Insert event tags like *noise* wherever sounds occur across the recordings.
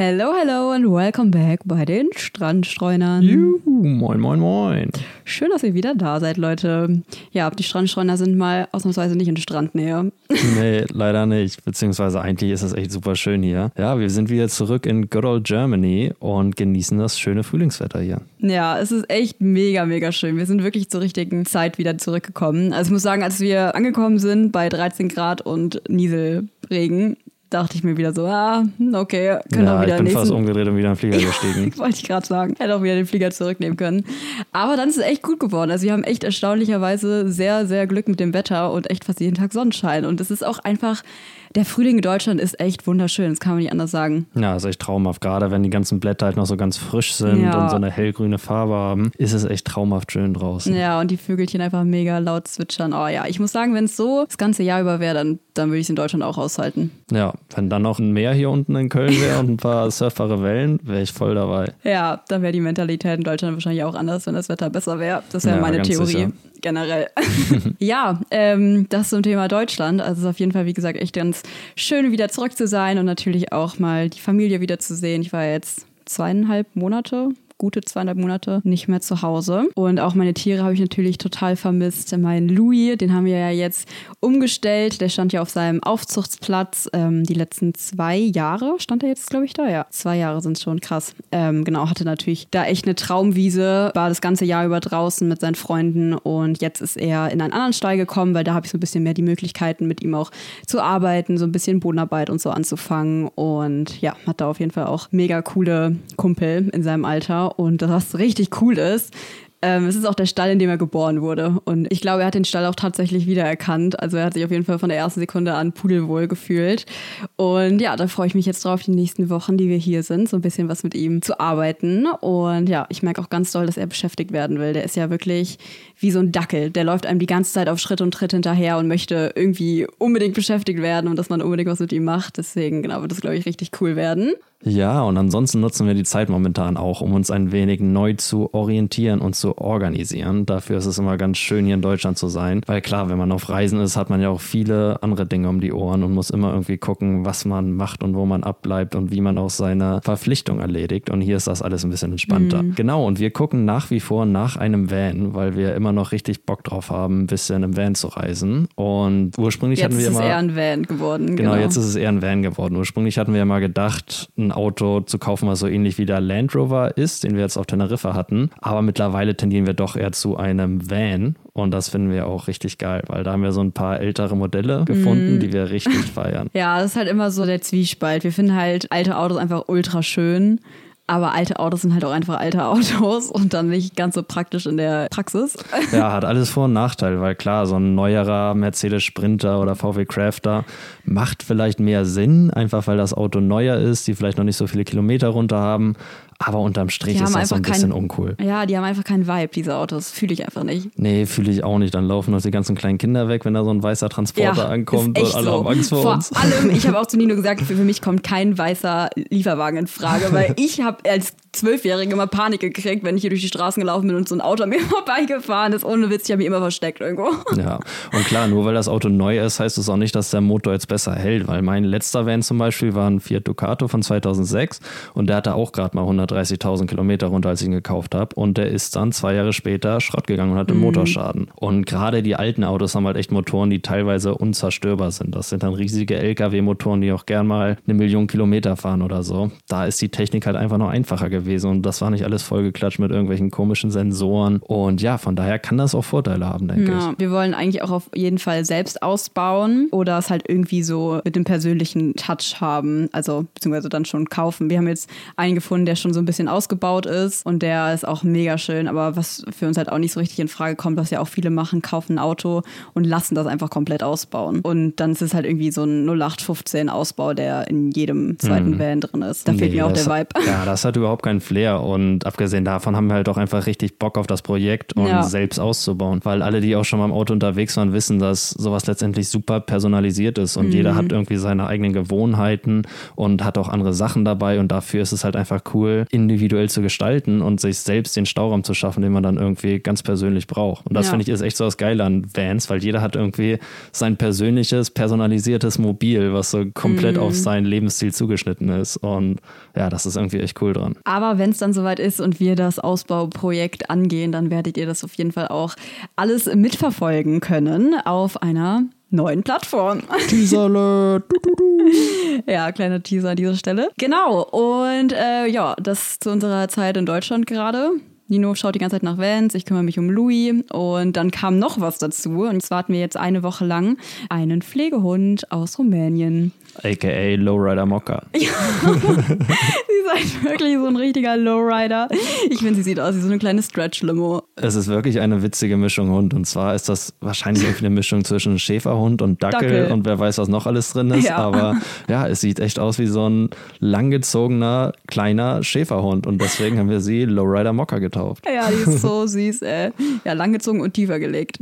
Hello, hello and welcome back bei den Strandstreunern. Juhu, moin, moin, moin. Schön, dass ihr wieder da seid, Leute. Ja, die Strandstreuner sind mal ausnahmsweise nicht in Strandnähe. Nee, leider nicht. Beziehungsweise eigentlich ist es echt super schön hier. Ja, wir sind wieder zurück in good old Germany und genießen das schöne Frühlingswetter hier. Ja, es ist echt mega, mega schön. Wir sind wirklich zur richtigen Zeit wieder zurückgekommen. Also ich muss sagen, als wir angekommen sind bei 13 Grad und Nieselregen, dachte ich mir wieder so, ah, okay, können ja, auch wieder ich bin nächsten fast umgedreht und wieder in den Flieger *laughs* gestiegen. *laughs* Wollte ich gerade sagen. Hätte auch wieder den Flieger zurücknehmen können. Aber dann ist es echt gut geworden. Also wir haben echt erstaunlicherweise sehr, sehr Glück mit dem Wetter und echt fast jeden Tag Sonnenschein. Und es ist auch einfach, der Frühling in Deutschland ist echt wunderschön. Das kann man nicht anders sagen. Ja, ist echt traumhaft. Gerade wenn die ganzen Blätter halt noch so ganz frisch sind Ja. und so eine hellgrüne Farbe haben, ist es echt traumhaft schön draußen. Ja, und die Vögelchen einfach mega laut zwitschern. Oh ja, ich muss sagen, wenn es so das ganze Jahr über wäre, dann, dann würde ich es in Deutschland auch aushalten. Ja, wenn dann noch ein Meer hier unten in Köln wäre und ein *laughs* paar surfbare Wellen, wäre ich voll dabei. Ja, dann wäre die Mentalität in Deutschland wahrscheinlich auch anders, wenn das Wetter besser wäre. Das wäre Ja, meine Theorie sicher. generell. *laughs* *laughs* ja, ähm, das zum Thema Deutschland. Also es ist auf jeden Fall, wie gesagt, echt ganz schön, wieder zurück zu sein und natürlich auch mal die Familie wieder zu sehen. Ich war jetzt zweieinhalb Monate gute zweieinhalb Monate nicht mehr zu Hause. Und auch meine Tiere habe ich natürlich total vermisst. Mein Louis, den haben wir ja jetzt umgestellt. Der stand ja auf seinem Aufzuchtsplatz ähm, die letzten zwei Jahre. Stand er jetzt, glaube ich, da? Ja, zwei Jahre sind schon krass. Ähm, genau, hatte natürlich da echt eine Traumwiese, war das ganze Jahr über draußen mit seinen Freunden und jetzt ist er in einen anderen Stall gekommen, weil da habe ich so ein bisschen mehr die Möglichkeiten, mit ihm auch zu arbeiten, so ein bisschen Bodenarbeit und so anzufangen. Und ja, hat da auf jeden Fall auch mega coole Kumpel in seinem Alter. Und was richtig cool ist, ähm, es ist auch der Stall, in dem er geboren wurde. Und ich glaube, er hat den Stall auch tatsächlich wiedererkannt. Also er hat sich auf jeden Fall von der ersten Sekunde an pudelwohl gefühlt. Und ja, da freue ich mich jetzt drauf, die nächsten Wochen, die wir hier sind, so ein bisschen was mit ihm zu arbeiten. Und ja, ich merke auch ganz doll, dass er beschäftigt werden will. Der ist ja wirklich wie so ein Dackel. Der läuft einem die ganze Zeit auf Schritt und Tritt hinterher und möchte irgendwie unbedingt beschäftigt werden und dass man unbedingt was mit ihm macht. Deswegen, genau, wird das, glaube ich, richtig cool werden. Ja, und ansonsten nutzen wir die Zeit momentan auch, um uns ein wenig neu zu orientieren und zu organisieren. Dafür ist es immer ganz schön, hier in Deutschland zu sein. Weil klar, wenn man auf Reisen ist, hat man ja auch viele andere Dinge um die Ohren und muss immer irgendwie gucken, was man macht und wo man abbleibt und wie man auch seine Verpflichtung erledigt. Und hier ist das alles ein bisschen entspannter. Genau, und wir gucken nach wie vor nach einem Van, weil wir immer noch richtig Bock drauf haben, ein bisschen im Van zu reisen. Und ursprünglich Jetzt hatten wir ist es immer. eher ein Van geworden. Genau, jetzt ist es eher ein Van geworden. Ursprünglich hatten wir ja mal gedacht, ein Auto zu kaufen, was so ähnlich wie der Land Rover ist, den wir jetzt auf Teneriffa hatten. Aber mittlerweile tendieren wir doch eher zu einem Van. Und das finden wir auch richtig geil, weil da haben wir so ein paar ältere Modelle gefunden, die wir richtig *laughs* feiern. Ja, das ist halt immer so der Zwiespalt. Wir finden halt alte Autos einfach ultra schön. Aber alte Autos sind halt auch einfach alte Autos *laughs* und dann nicht ganz so praktisch in der Praxis. *laughs* Ja, hat alles Vor- und Nachteile, weil klar, so ein neuerer Mercedes Sprinter oder VW Crafter macht vielleicht mehr Sinn, einfach weil das Auto neuer ist, die vielleicht noch nicht so viele Kilometer runter haben. Aber unterm Strich Die ist das so ein bisschen kein- uncool. Ja, die haben einfach keinen Vibe, diese Autos. Fühle ich einfach nicht. Nee, fühle ich auch nicht. Dann laufen uns die ganzen kleinen Kinder weg, wenn da so ein weißer Transporter ankommt ist und alle so. haben Angst vor, Vor uns. allem, ich habe auch zu *laughs* Nino gesagt, für, für mich kommt kein weißer Lieferwagen in Frage, weil *laughs* ich habe als Zwölfjährige immer Panik gekriegt, wenn ich hier durch die Straßen gelaufen bin und so ein Auto an mir *laughs* vorbeigefahren ist. Ohne Witz, ich habe mich immer versteckt irgendwo. Ja, und klar, nur weil das Auto neu ist, heißt es auch nicht, dass der Motor jetzt besser hält, weil mein letzter Van zum Beispiel war ein Fiat Ducato von 2006 und der hatte auch gerade mal 130.000 Kilometer runter, als ich ihn gekauft habe und der ist dann zwei Jahre später Schrott gegangen und hatte Motorschaden. Und gerade die alten Autos haben halt echt Motoren, die teilweise unzerstörbar sind. Das sind dann riesige LKW-Motoren, die auch gern mal eine Million Kilometer fahren oder so. Da ist die Technik halt einfach noch einfacher gewesen und das war nicht alles vollgeklatscht mit irgendwelchen komischen Sensoren und ja, von daher kann das auch Vorteile haben, denke ich. Ja, wir wollen eigentlich auch auf jeden Fall selbst ausbauen oder es halt irgendwie so mit dem persönlichen Touch haben, also beziehungsweise dann schon kaufen. Wir haben jetzt einen gefunden, der schon so ein bisschen ausgebaut ist und der ist auch mega schön, aber was für uns halt auch nicht so richtig in Frage kommt, was ja auch viele machen, kaufen ein Auto und lassen das einfach komplett ausbauen. Und dann ist es halt irgendwie so ein 0815 Ausbau, der in jedem zweiten Van drin ist. Da fehlt Nee, mir auch der hat- Vibe. Ja, das hat überhaupt keinen Flair. Und abgesehen davon haben wir halt auch einfach richtig Bock auf das Projekt und Ja. selbst auszubauen. Weil alle, die auch schon mal im Auto unterwegs waren, wissen, dass sowas letztendlich super personalisiert ist. Und jeder Mhm. hat irgendwie seine eigenen Gewohnheiten und hat auch andere Sachen dabei. Und dafür ist es halt einfach cool, individuell zu gestalten und sich selbst den Stauraum zu schaffen, den man dann irgendwie ganz persönlich braucht. Und das Ja. finde ich ist echt so das Geile an Vans, weil jeder hat irgendwie sein persönliches, personalisiertes Mobil, was so komplett Mhm. auf seinen Lebensstil zugeschnitten ist. Und ja, das ist irgendwie echt cool dran. Aber wenn es dann soweit ist und wir das Ausbauprojekt angehen, dann werdet ihr das auf jeden Fall auch alles mitverfolgen können auf einer neuen Plattform. Teaser Alert. *laughs* ja, kleiner Teaser an dieser Stelle. Genau, und äh, ja, das zu unserer Zeit in Deutschland gerade. Nino schaut die ganze Zeit nach Vans, ich kümmere mich um Louis und dann kam noch was dazu und zwar hatten wir jetzt eine Woche lang einen Pflegehund aus Rumänien. AKA Lowrider Mokka. *laughs* Sie ist halt wirklich so ein richtiger Lowrider. Ich finde, sie sieht aus wie so eine kleine Stretch-Limo. Es ist wirklich eine witzige Mischung Hund. Und zwar ist das wahrscheinlich irgendwie eine Mischung zwischen Schäferhund und Dackel, Dackel. und wer weiß, was noch alles drin ist. Ja. Aber ja, es sieht echt aus wie so ein langgezogener kleiner Schäferhund. Und deswegen haben wir sie Lowrider Mokka getauft. Ja, die ist so *laughs* süß, ey. Ja, langgezogen und tiefer gelegt.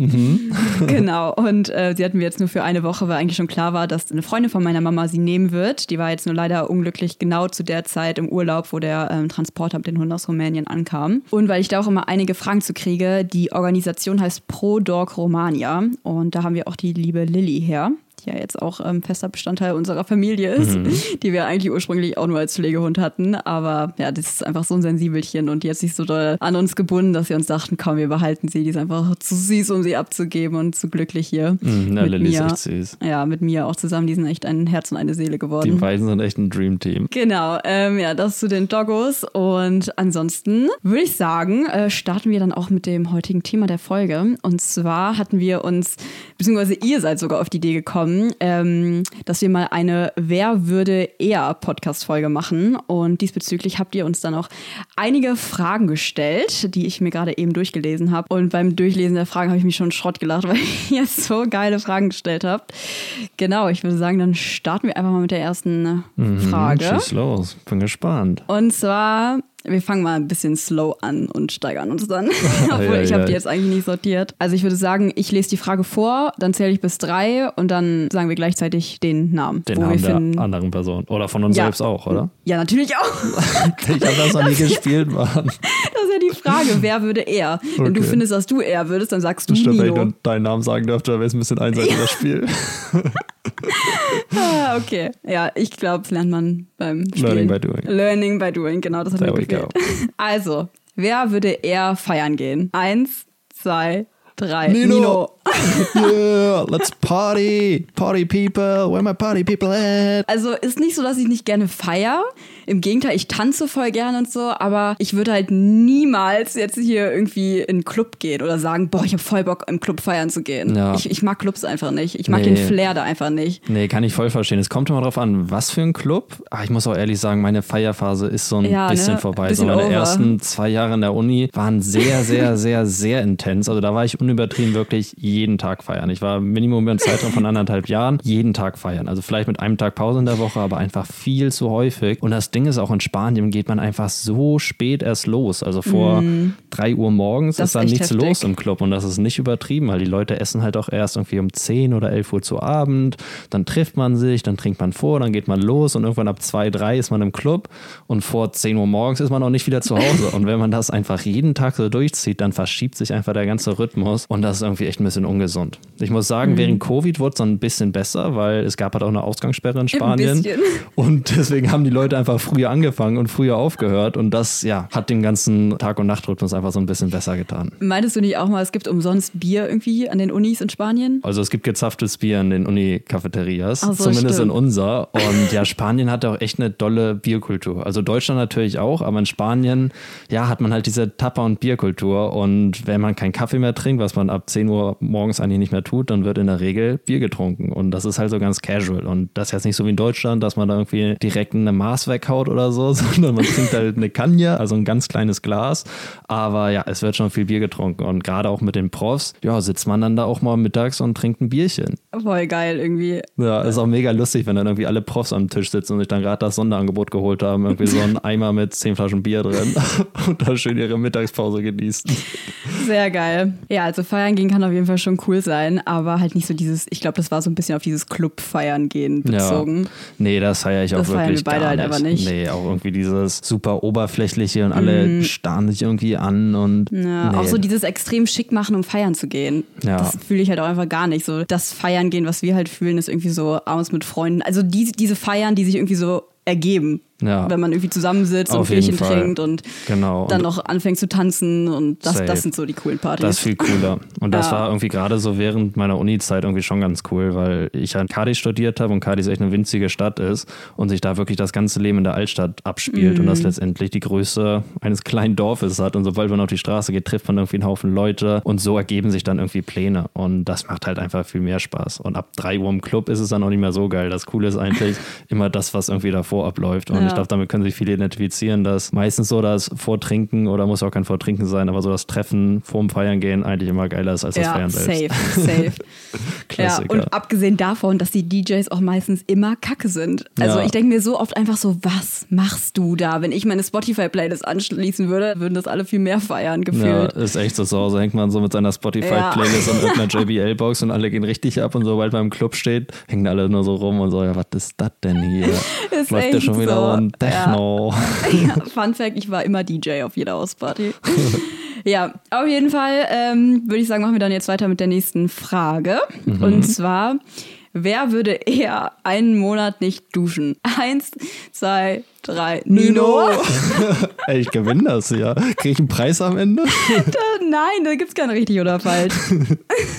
Genau. Und äh, sie hatten wir jetzt nur für eine Woche, weil eigentlich schon klar war, dass eine Freundin von meiner Mama sie nehmen wird. Die war jetzt nur leider unglücklich genau zu der Zeit im Urlaub, wo der ähm, Transporter mit den Hunden aus Rumänien ankam. Und weil ich da auch immer einige Fragen zu kriege, die Organisation heißt Pro Dog Romania. Und da haben wir auch die liebe Lilly her. Die ja jetzt auch ähm, fester Bestandteil unserer Familie ist, *laughs* die wir eigentlich ursprünglich auch nur als Pflegehund hatten. Aber ja, das ist einfach so ein Sensibelchen und die hat sich so doll an uns gebunden, dass wir uns dachten, komm, wir behalten sie. Die ist einfach zu süß, um sie abzugeben und zu glücklich hier. Mhm, ja, mit Lilly ist mir. echt süß. Ja, mit mir auch zusammen. Die sind echt ein Herz und eine Seele Die geworden. beiden sind echt ein Dream Team. Genau, ähm, ja, das zu den Doggos. Und ansonsten würde ich sagen, äh, starten wir dann auch mit dem heutigen Thema der Folge. Und zwar hatten wir uns, beziehungsweise ihr seid sogar auf die Idee gekommen, ähm, dass wir mal eine Wer würde eher Podcast-Folge machen. Und diesbezüglich habt ihr uns dann auch einige Fragen gestellt, die ich mir gerade eben durchgelesen habe. Und beim Durchlesen der Fragen habe ich mich schon Schrott gelacht, *laughs* weil ihr so geile Fragen gestellt habt. Genau, ich würde sagen, dann starten wir einfach mal mit der ersten Frage. Schieß los. Bin gespannt. Und zwar, wir fangen mal ein bisschen slow an und steigern uns dann. *laughs* Obwohl, ich habe die jetzt eigentlich nicht sortiert. Also ich würde sagen, ich lese die Frage vor, dann zähle ich bis drei und dann sagen wir gleichzeitig den Namen. Den Namen der finden. anderen Person. Oder von uns Ja. selbst auch, oder? Ja, natürlich auch. *laughs* Ich habe das noch nie gespielt, Mann. Das ist ja die Frage, wer würde eher? Wenn du Okay. findest, dass du eher würdest, dann sagst du Stimmt, wenn ich Nino. deinen Namen sagen dürfte, wäre es ein bisschen einseitig, das Spiel. *laughs* Ah, okay. Ja, ich glaube, das lernt man beim Spielen. Learning by doing. Learning by doing, genau, das hat There mir gefehlt. *laughs* Also, wer würde eher feiern gehen? Eins, zwei, drei. Nino. *laughs* yeah, let's party. Party people. Where my party people at? Also ist nicht so, dass ich nicht gerne feier. Im Gegenteil, ich tanze voll gern und so, aber ich würde halt niemals jetzt hier irgendwie in einen Club gehen oder sagen, boah, ich habe voll Bock, im Club feiern zu gehen. Ja. Ich, ich mag Clubs einfach nicht. Ich mag Nee. den Flair da einfach nicht. Nee, kann ich voll verstehen. Es kommt immer drauf an, was für ein Club. Aber ich muss auch ehrlich sagen, meine Feierphase ist so ein Ja, bisschen ne? vorbei. Bisschen so meine over. ersten zwei Jahre in der Uni waren sehr, sehr, sehr, sehr intens. Also da war ich unübertrieben wirklich jeden Tag feiern. Ich war Minimum einen Zeitraum von anderthalb Jahren jeden Tag feiern. Also vielleicht mit einem Tag Pause in der Woche, aber einfach viel zu häufig. Und das Ding ist auch in Spanien geht man einfach so spät erst los. Also vor drei Uhr morgens. Das ist dann ist nichts heftig. los im Club und das ist nicht übertrieben, weil die Leute essen halt auch erst irgendwie um 10 oder 11 Uhr zu Abend, dann trifft man sich, dann trinkt man vor, dann geht man los und irgendwann ab 2, 3 ist man im Club und vor 10 Uhr morgens ist man auch nicht wieder zu Hause und wenn man das einfach jeden Tag so durchzieht, dann verschiebt sich einfach der ganze Rhythmus und das ist irgendwie echt ein bisschen ungesund. Ich muss sagen, Mhm. während Covid wurde es dann ein bisschen besser, weil es gab halt auch eine Ausgangssperre in Spanien und deswegen haben die Leute einfach früher angefangen und früher aufgehört und das ja hat den ganzen Tag- und Nachtrhythmus einfach so ein bisschen besser getan. Meintest du nicht auch mal, es gibt umsonst Bier irgendwie an den Unis in Spanien? Also es gibt gezapftes Bier in den Uni-Cafeterias, so, zumindest stimmt. in unser. Und ja, Spanien hat auch echt eine dolle Bierkultur. Also Deutschland natürlich auch, aber in Spanien, ja, hat man halt diese Tapper- und Bierkultur. Und wenn man keinen Kaffee mehr trinkt, was man ab 10 Uhr morgens eigentlich nicht mehr tut, dann wird in der Regel Bier getrunken. Und das ist halt so ganz casual. Und das ist jetzt nicht so wie in Deutschland, dass man da irgendwie direkt eine Maß weghaut oder so, *laughs* sondern man trinkt halt eine Kanja, also ein ganz kleines Glas. Aber ja, es wird schon viel Bier getrunken. Und gerade auch mit den Profs, ja, sitzt man dann da auch mal mittags und trinkt ein Bierchen. Voll geil irgendwie. Ja, ist auch mega lustig, wenn dann irgendwie alle Profs am Tisch sitzen und sich dann gerade das Sonderangebot geholt haben. Irgendwie so ein *laughs* Eimer mit zehn Flaschen Bier drin *laughs* und da schön ihre Mittagspause genießen. Sehr geil. Ja, also feiern gehen kann auf jeden Fall schon cool sein, aber halt nicht so dieses, ich glaube, das war so ein bisschen auf dieses Club-Feiern gehen bezogen. Ja. Nee, das feiere ich auch Das feiern wirklich wir beide gar halt nicht. einfach nicht. Nee, auch irgendwie dieses super oberflächliche und alle starren sich irgendwie an und Ja, nee. Auch so dieses extrem schick machen, um feiern zu gehen. Ja. Das fühle ich halt auch einfach gar nicht. So das Feiern gehen, was wir halt fühlen, ist irgendwie so abends mit Freunden. Also die, diese Feiern, die sich irgendwie so ergeben. Ja. Wenn man irgendwie zusammensitzt und Auf jeden Bierchen trinkt und Genau. dann Und- noch anfängt zu tanzen und das, Safe. das sind so die coolen Partys. Das ist viel cooler. Und das Ja. war irgendwie gerade so während meiner Uni-Zeit irgendwie schon ganz cool, weil ich an Cardiff studiert habe und Cardiff echt eine winzige Stadt ist und sich da wirklich das ganze Leben in der Altstadt abspielt und Mhm. das letztendlich die Größe eines kleinen Dorfes hat. Und sobald man auf die Straße geht, trifft man irgendwie einen Haufen Leute und so ergeben sich dann irgendwie Pläne. Und das macht halt einfach viel mehr Spaß. Und ab 3 Uhr im Club ist es dann auch nicht mehr so geil. Das Coole ist eigentlich *laughs* immer das, was irgendwie davor abläuft. Und Ja. ich glaube, damit können sich viele identifizieren, dass meistens so das Vortrinken oder muss auch kein Vortrinken sein, aber so das Treffen vorm Feiern gehen eigentlich immer geiler ist als das ja, Feiern selbst. safe, *laughs* safe. ja, Klassiker. und abgesehen davon, dass die DJs auch meistens immer kacke sind. Also Ja. ich denke mir so oft einfach so, was machst du da? Wenn ich meine Spotify-Playlist anschließen würde, würden das alle viel mehr feiern, Ja, gefühlt. ist echt so. Zu Hause hängt man so mit seiner Spotify-Playlist und irgendeiner *laughs* JBL-Box und alle gehen richtig ab und sobald man im Club steht, hängen alle nur so rum und so, ja, was ist das denn hier? *laughs* Ist ja echt schon wieder so. Ein Techno. Ja, *laughs* Fun Fact, ich war immer DJ auf jeder Hausparty. *laughs* ja, auf jeden Fall ähm, würde ich sagen, machen wir dann jetzt weiter mit der nächsten Frage. Mhm. Und zwar, wer würde eher einen Monat nicht duschen? Eins, zwei, drei, Nino. *laughs* Ey, ich gewinne das ja. Kriege ich einen Preis am Ende? Nein, da gibt's kein richtig oder falsch.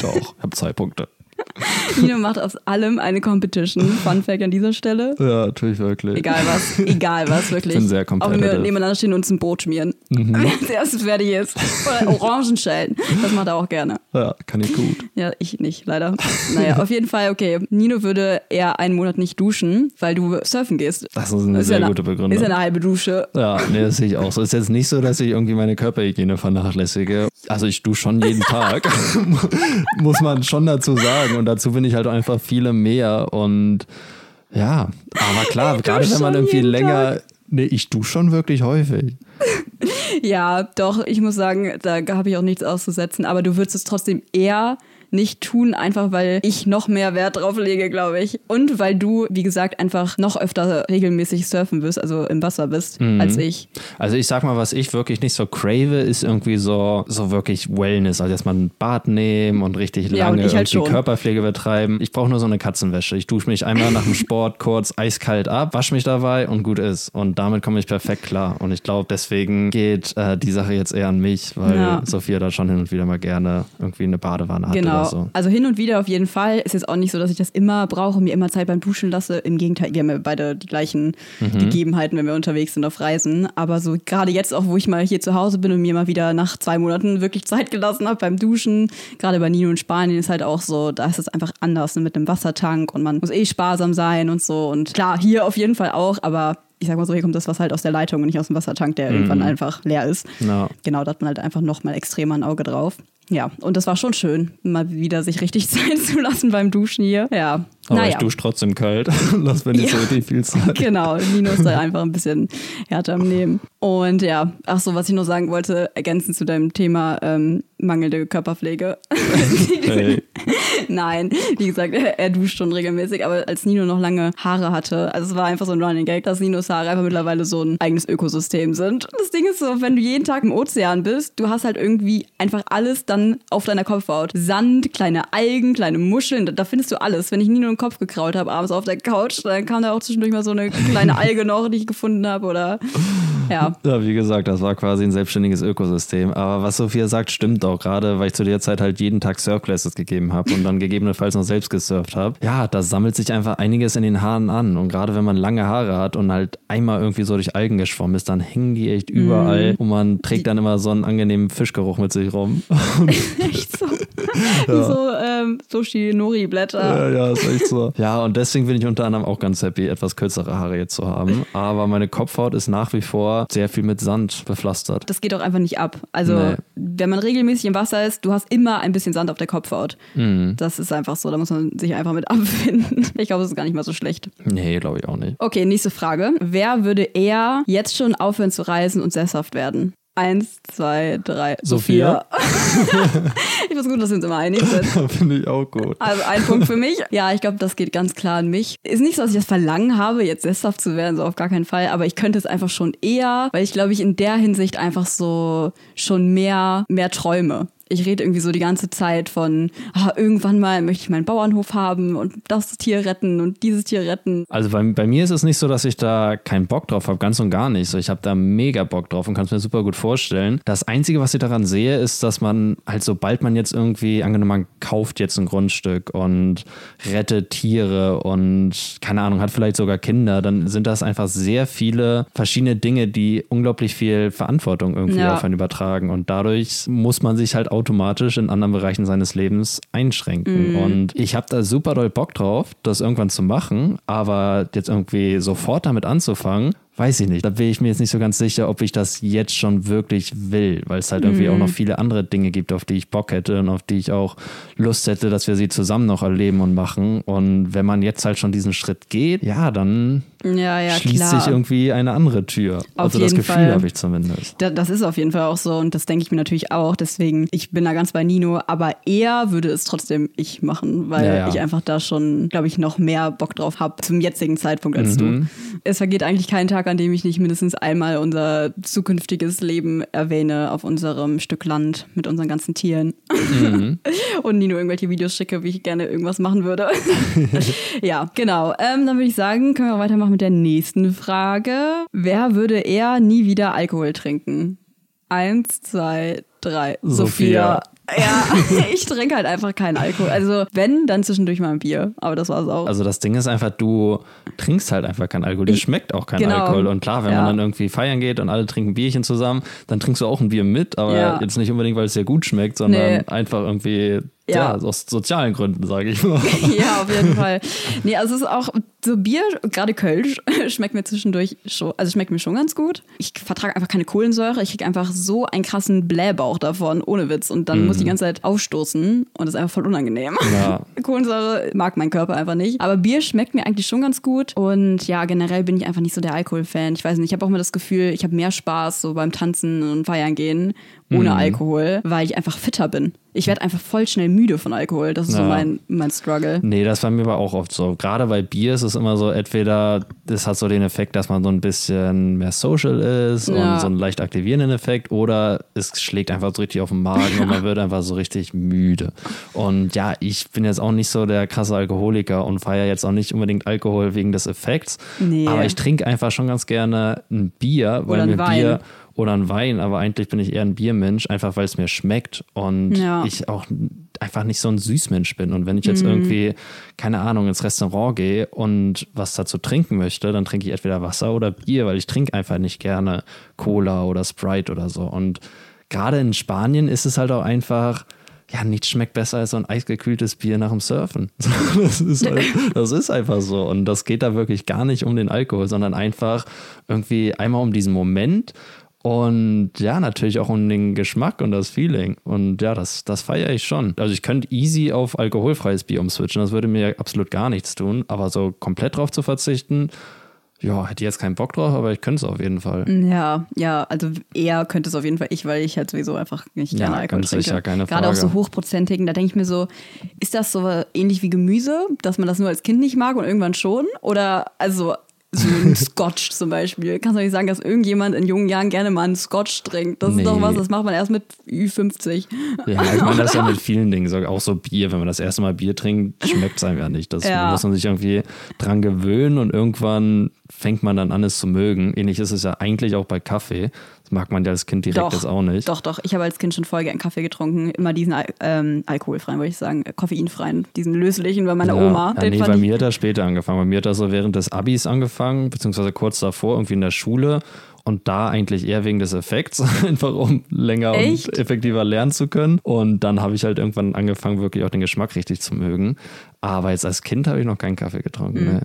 Doch, ich habe zwei Punkte. *laughs* Nino macht aus allem eine Competition. Fun Fact an dieser Stelle. Ja, natürlich wirklich. Egal was, egal was, wirklich. Ich bin sehr Auch wenn wir nebeneinander stehen und uns ein Brot schmieren. Mhm. *laughs* Wer als erstes fertig ist. Oder Orangenschellen. Das macht er auch gerne. Ja, kann ich gut. Ja, ich nicht, leider. Naja, auf jeden Fall, okay. Nino würde eher einen Monat nicht duschen, weil du surfen gehst. Das ist eine Ist sehr ja gute Begründung. Ist ja eine halbe Dusche. Ja, nee, das sehe ich auch so. Ist jetzt nicht so, dass ich irgendwie meine Körperhygiene vernachlässige. Also ich dusche schon jeden *laughs* Tag, muss man schon dazu sagen. Und dazu bin ich halt einfach viele mehr. Und ja, aber klar, gerade wenn man irgendwie länger. Nee, ich dusche schon wirklich häufig. *laughs* Ja, doch, ich muss sagen, da habe ich auch nichts auszusetzen, aber du würdest es trotzdem eher nicht tun, einfach weil ich noch mehr Wert drauf lege, glaube ich. Und weil du, wie gesagt, einfach noch öfter regelmäßig surfen wirst, also im Wasser bist, Mhm. als ich. Also ich sag mal, was ich wirklich nicht so crave, ist irgendwie so, so wirklich Wellness. Also erstmal ein Bad nehmen und richtig Ja, und lange halt irgendwie schon. Körperpflege betreiben. Ich brauche nur so eine Katzenwäsche. Ich dusche mich einmal nach dem *laughs* Sport kurz eiskalt ab, wasche mich dabei und gut ist. Und damit komme ich perfekt klar. Und ich glaube, deswegen geht äh, die Sache jetzt eher an mich, weil Ja. Sophia da schon hin und wieder mal gerne irgendwie eine Badewanne hat Genau. Genau. so. Also hin und wieder auf jeden Fall. Ist jetzt auch nicht so, dass ich das immer brauche, mir immer Zeit beim Duschen lasse. Im Gegenteil, wir haben ja beide die gleichen Mhm. Gegebenheiten, wenn wir unterwegs sind auf Reisen. Aber so gerade jetzt auch, wo ich mal hier zu Hause bin und mir mal wieder nach zwei Monaten wirklich Zeit gelassen habe beim Duschen, gerade bei Nino in Spanien ist halt auch so, da ist es einfach anders ne, mit einem Wassertank und man muss eh sparsam sein und so. Und klar, hier auf jeden Fall auch, aber ich sag mal so, hier kommt das Wasser halt aus der Leitung und nicht aus dem Wassertank, der irgendwann einfach leer ist. Ja. Genau, da hat man halt einfach noch mal extremer ein Auge drauf. Ja, und das war schon schön, mal wieder sich richtig *laughs* Zeit zu lassen beim Duschen hier. Ja, Aber naja. ich dusche trotzdem kalt. *laughs* Lass mir nicht so Ja. richtig viel Zeit. *laughs* Genau, Nino ist da einfach ein bisschen härter am Nehmen. Und ja, ach so, was ich noch sagen wollte, ergänzend zu deinem Thema ähm, mangelnde Körperpflege. Hey. Nein, wie gesagt, er, er duscht schon regelmäßig, aber als Nino noch lange Haare hatte, also es war einfach so ein Running Gag, dass Ninos Haare einfach mittlerweile so ein eigenes Ökosystem sind. Das Ding ist so, wenn du jeden Tag im Ozean bist, du hast halt irgendwie einfach alles dann auf deiner Kopfhaut. Sand, kleine Algen, kleine Muscheln, da, da findest du alles. Wenn ich Nino den Kopf gekraut habe abends auf der Couch, dann kam da auch zwischendurch mal so eine kleine Alge noch, die ich gefunden habe oder ja. Ja, wie gesagt, das war quasi ein selbstständiges Ökosystem. Aber was Sophia sagt, stimmt auch. Gerade weil ich zu der Zeit halt jeden Tag Surfclasses gegeben habe und dann gegebenenfalls noch selbst gesurft habe. Ja, da sammelt sich einfach einiges in den Haaren an. Und gerade wenn man lange Haare hat und halt einmal irgendwie so durch Algen geschwommen ist, dann hängen die echt überall. Und man trägt dann immer so einen angenehmen Fischgeruch mit sich rum. *laughs* Echt so. *laughs* Wie so ähm, Sushi-Nori-Blätter. Ja, ja, ist echt so. Ja, und deswegen bin ich unter anderem auch ganz happy, etwas kürzere Haare jetzt zu haben. Aber meine Kopfhaut ist nach wie vor sehr viel mit Sand bepflastert. Das geht auch einfach nicht ab. Also, Nee. wenn man regelmäßig im Wasser ist, du hast immer ein bisschen Sand auf der Kopfhaut. Mhm. Das ist einfach so, da muss man sich einfach mit *laughs* abfinden. Ich glaube, das ist gar nicht mal so schlecht. Nee, glaube ich auch nicht. Okay, nächste Frage. Wer würde eher jetzt schon aufhören zu reisen und sesshaft werden? Eins, zwei, drei. Sophia? *laughs* ich weiß gut, dass wir uns immer einig sind. *laughs* Finde ich auch gut. Also ein Punkt für mich. Ja, ich glaube, das geht ganz klar an mich. Ist nicht so, dass ich das Verlangen habe, jetzt sesshaft zu werden, so auf gar keinen Fall. Aber ich könnte es einfach schon eher, weil ich glaube, ich in der Hinsicht einfach so schon mehr, mehr träume. Ich rede irgendwie so die ganze Zeit von, ah, irgendwann mal möchte ich meinen Bauernhof haben und das Tier retten und dieses Tier retten. Also bei, bei mir ist es nicht so, dass ich da keinen Bock drauf habe, ganz und gar nicht. So, ich habe da mega Bock drauf und kann es mir super gut vorstellen. Das Einzige, was ich daran sehe, ist, dass man halt sobald man jetzt irgendwie, angenommen, man kauft jetzt ein Grundstück und rettet Tiere und keine Ahnung, hat vielleicht sogar Kinder, dann sind das einfach sehr viele verschiedene Dinge, die unglaublich viel Verantwortung irgendwie Ja. auf einen übertragen und dadurch muss man sich halt automatisch in anderen Bereichen seines Lebens einschränken. Und ich habe da super doll Bock drauf, das irgendwann zu machen, aber jetzt irgendwie sofort damit anzufangen, weiß ich nicht. Da bin ich mir jetzt nicht so ganz sicher, ob ich das jetzt schon wirklich will, weil es halt irgendwie auch noch viele andere Dinge gibt, auf die ich Bock hätte und auf die ich auch Lust hätte, dass wir sie zusammen noch erleben und machen. Und wenn man jetzt halt schon diesen Schritt geht, ja, dann Ja, ja, schließt klar. sich irgendwie eine andere Tür. Auf also das Gefühl habe ich zumindest. Da- Das ist auf jeden Fall auch so und das denke ich mir natürlich auch. Deswegen, ich bin da ganz bei Nino, aber er würde es trotzdem ich machen, weil Ja, ja. ich einfach da schon, glaube ich, noch mehr Bock drauf habe zum jetzigen Zeitpunkt als Mhm. du. Es vergeht eigentlich kein Tag, an dem ich nicht mindestens einmal unser zukünftiges Leben erwähne auf unserem Stück Land mit unseren ganzen Tieren. Mhm. *laughs* und Nino irgendwelche Videos schicke, wie ich gerne irgendwas machen würde. *laughs* ja, genau. Ähm, dann würde ich sagen, können wir auch weitermachen mit der nächsten Frage. Wer würde eher nie wieder Alkohol trinken? Eins, zwei, drei. Sophia. Ja, *laughs* ich trinke halt einfach keinen Alkohol. Also wenn, dann zwischendurch mal ein Bier. Aber das war's auch. Also das Ding ist einfach, du trinkst halt einfach keinen Alkohol. Dir schmeckt auch kein Genau. Alkohol. Und klar, wenn Ja. man dann irgendwie feiern geht und alle trinken Bierchen zusammen, dann trinkst du auch ein Bier mit, aber Ja. jetzt nicht unbedingt, weil es dir gut schmeckt, sondern Nee. einfach irgendwie Ja. ja. aus sozialen Gründen, sage ich mal. *laughs* ja, auf jeden Fall. Nee, also es ist auch so Bier, gerade Kölsch, *laughs* schmeckt mir zwischendurch schon, also schmeckt mir schon ganz gut. Ich vertrage einfach keine Kohlensäure. Ich kriege einfach so einen krassen Blähbauch davon, ohne Witz. Und dann muss ich die ganze Zeit aufstoßen und das ist einfach voll unangenehm. Ja. *laughs* Kohlensäure mag mein Körper einfach nicht. Aber Bier schmeckt mir eigentlich schon ganz gut. Und ja, generell bin ich einfach nicht so der Alkoholfan. Ich weiß nicht, ich habe auch mal das Gefühl, ich habe mehr Spaß so beim Tanzen und Feiern gehen ohne Alkohol, weil ich einfach fitter bin. Ich werde einfach voll schnell müde von Alkohol. Das ist so Ja. mein, mein Struggle. Nee, das war mir aber auch oft so. Gerade bei Bier ist es immer so, entweder das hat so den Effekt, dass man so ein bisschen mehr social ist Ja. und so einen leicht aktivierenden Effekt, oder es schlägt einfach so richtig auf den Magen und man *laughs* wird einfach so richtig müde. Und ja, ich bin jetzt auch nicht so der krasse Alkoholiker und feiere jetzt auch nicht unbedingt Alkohol wegen des Effekts. Nee. Aber ich trinke einfach schon ganz gerne ein Bier, weil Oder ein mir Wein. Bier oder ein Wein, aber eigentlich bin ich eher ein Biermensch, einfach weil es mir schmeckt. Und Ja. ich auch einfach nicht so ein Süßmensch bin. Und wenn ich jetzt mhm. irgendwie, keine Ahnung, ins Restaurant gehe und was dazu trinken möchte, dann trinke ich entweder Wasser oder Bier, weil ich trinke einfach nicht gerne Cola oder Sprite oder so. Und gerade in Spanien ist es halt auch einfach, ja, nichts schmeckt besser als so ein eisgekühltes Bier nach dem Surfen. *laughs* Das ist, halt, das ist einfach so. Und das geht da wirklich gar nicht um den Alkohol, sondern einfach irgendwie einmal um diesen Moment und ja, natürlich auch um den Geschmack und das Feeling. Und ja, das, das feiere ich schon. Also ich könnte easy auf alkoholfreies Bier umswitchen, das würde mir absolut gar nichts tun. Aber so komplett drauf zu verzichten, ja, hätte ich jetzt keinen Bock drauf, aber ich könnte es auf jeden Fall. Ja, ja, also eher könnte es auf jeden Fall ich, weil ich halt sowieso einfach nicht gerne ja, Alkohol trinke. Sicher, keine Gerade Frage. auch so hochprozentigen, da denke ich mir so, ist das so ähnlich wie Gemüse, dass man das nur als Kind nicht mag und irgendwann schon? Oder also so ein Scotch zum Beispiel. Kannst du nicht sagen, dass irgendjemand in jungen Jahren gerne mal einen Scotch trinkt? Das nee. ist doch was, das macht man erst mit Ü50. Ja, ich meine das ja *laughs* mit vielen Dingen. Auch so Bier, wenn man das erste Mal Bier trinkt, schmeckt es einem ja nicht. Das ja. muss man sich irgendwie dran gewöhnen und irgendwann fängt man dann an, es zu mögen. Ähnlich ist es ja eigentlich auch bei Kaffee. Das mag man ja als Kind direkt doch, jetzt auch nicht. Doch, doch. Ich habe als Kind schon voll gern Kaffee getrunken. Immer diesen ähm, alkoholfreien, würde ich sagen, äh, koffeinfreien, diesen löslichen bei meiner ja, Oma. Ja, nee, bei mir hat er später angefangen. Bei mir hat er so während des Abis angefangen, beziehungsweise kurz davor, irgendwie in der Schule. Und da eigentlich eher wegen des Effekts, *laughs* einfach um länger Echt? und effektiver lernen zu können. Und dann habe ich halt irgendwann angefangen, wirklich auch den Geschmack richtig zu mögen. Aber jetzt als Kind habe ich noch keinen Kaffee getrunken. Mhm. Nee.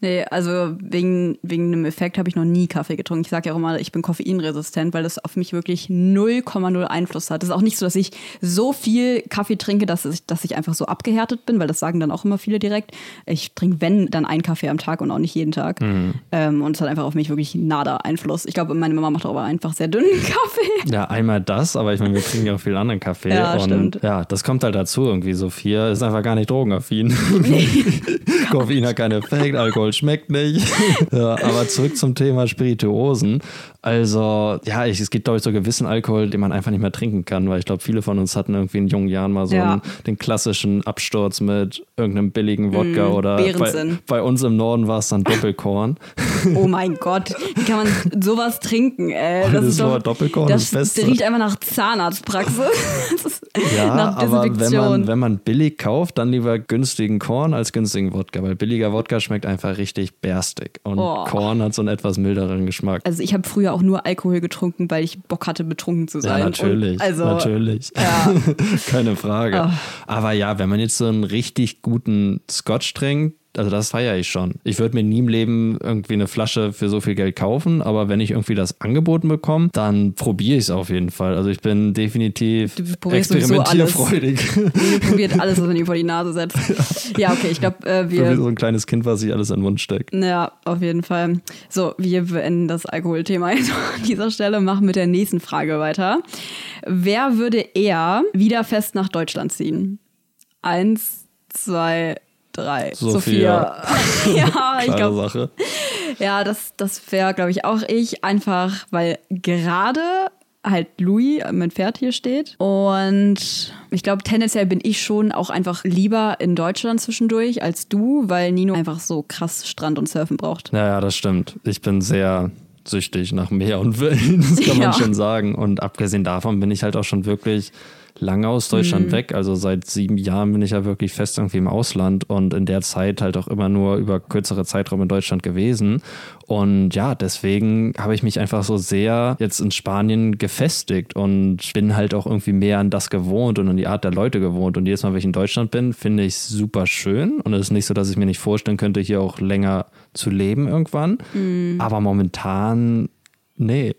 Nee, also wegen, wegen einem Effekt habe ich noch nie Kaffee getrunken. Ich sage ja auch immer, ich bin koffeinresistent, weil das auf mich wirklich 0,0 Einfluss hat. Es ist auch nicht so, dass ich so viel Kaffee trinke, dass ich, dass ich einfach so abgehärtet bin, weil das sagen dann auch immer viele direkt. Ich trinke, wenn, dann einen Kaffee am Tag und auch nicht jeden Tag. Mhm. Ähm, und es hat einfach auf mich wirklich nada Einfluss. Ich glaube, meine Mama macht aber einfach sehr dünnen *laughs* Kaffee. Ja, einmal das, aber ich meine, wir trinken ja auch viel anderen Kaffee. Ja, und stimmt. ja, das kommt halt dazu irgendwie. Sophia ist einfach gar nicht drogenaffin. *laughs* Koffein hat keinen Effekt, Alkohol schmeckt nicht. *laughs* ja, aber zurück zum Thema Spirituosen. Also, ja, ich, es gibt, glaube ich, so gewissen Alkohol, den man einfach nicht mehr trinken kann, weil ich glaube, viele von uns hatten irgendwie in jungen Jahren mal so ja. einen, den klassischen Absturz mit irgendeinem billigen Wodka mm, oder bei, bei, uns im Norden war es dann Doppelkorn. *laughs* oh mein Gott, wie kann man sowas trinken? Ey? Das, das ist doch, Doppelkorn das, das riecht einfach nach Zahnarztpraxis. ja, aber wenn man, wenn man billig kauft, dann lieber günstigen Korn als günstigen Wodka, weil billiger Wodka schmeckt einfach richtig berstig und oh. Korn hat so einen etwas milderen Geschmack. Also ich habe früher auch nur Alkohol getrunken, weil ich Bock hatte, betrunken zu sein. Ja, natürlich. Und also, natürlich. Ja. *laughs* Keine Frage. Oh. Aber ja, wenn man jetzt so einen richtig guten Scotch trinkt, also das feiere ich schon. Ich würde mir nie im Leben irgendwie eine Flasche für so viel Geld kaufen, aber wenn ich irgendwie das angeboten bekomme, dann probiere ich es auf jeden Fall. Also ich bin definitiv experimentierfreudig. Ihr *laughs* probiert alles, was man ihm vor die Nase setzt. Ja, ja okay, ich glaube, äh, wir... Wie so ein kleines Kind, was sich alles in den Mund steckt. Ja, auf jeden Fall. So, wir beenden das Alkoholthema *laughs* jetzt an dieser Stelle, machen mit der nächsten Frage weiter. Wer würde eher wieder fest nach Deutschland ziehen? Eins, zwei, drei. Sophia. Sophia. *laughs* ja, ich glaube. Ja, das, das wäre, glaube ich, auch ich. Einfach, weil gerade halt Louis, mein Pferd hier steht. Und ich glaube, tendenziell bin ich schon auch einfach lieber in Deutschland zwischendurch als du, weil Nino einfach so krass Strand und Surfen braucht. Ja, ja, das stimmt. Ich bin sehr süchtig nach Meer und Wellen, das kann man ja. schon sagen. Und abgesehen davon bin ich halt auch schon wirklich lange aus Deutschland mhm. weg. Also seit sieben Jahren bin ich ja wirklich fest irgendwie im Ausland und in der Zeit halt auch immer nur über kürzere Zeitraum in Deutschland gewesen. Und ja, deswegen habe ich mich einfach so sehr jetzt in Spanien gefestigt und bin halt auch irgendwie mehr an das gewohnt und an die Art der Leute gewohnt. Und jedes Mal, wenn ich in Deutschland bin, finde ich es super schön. Und es ist nicht so, dass ich mir nicht vorstellen könnte, hier auch länger zu leben irgendwann. Mhm. Aber momentan Nee.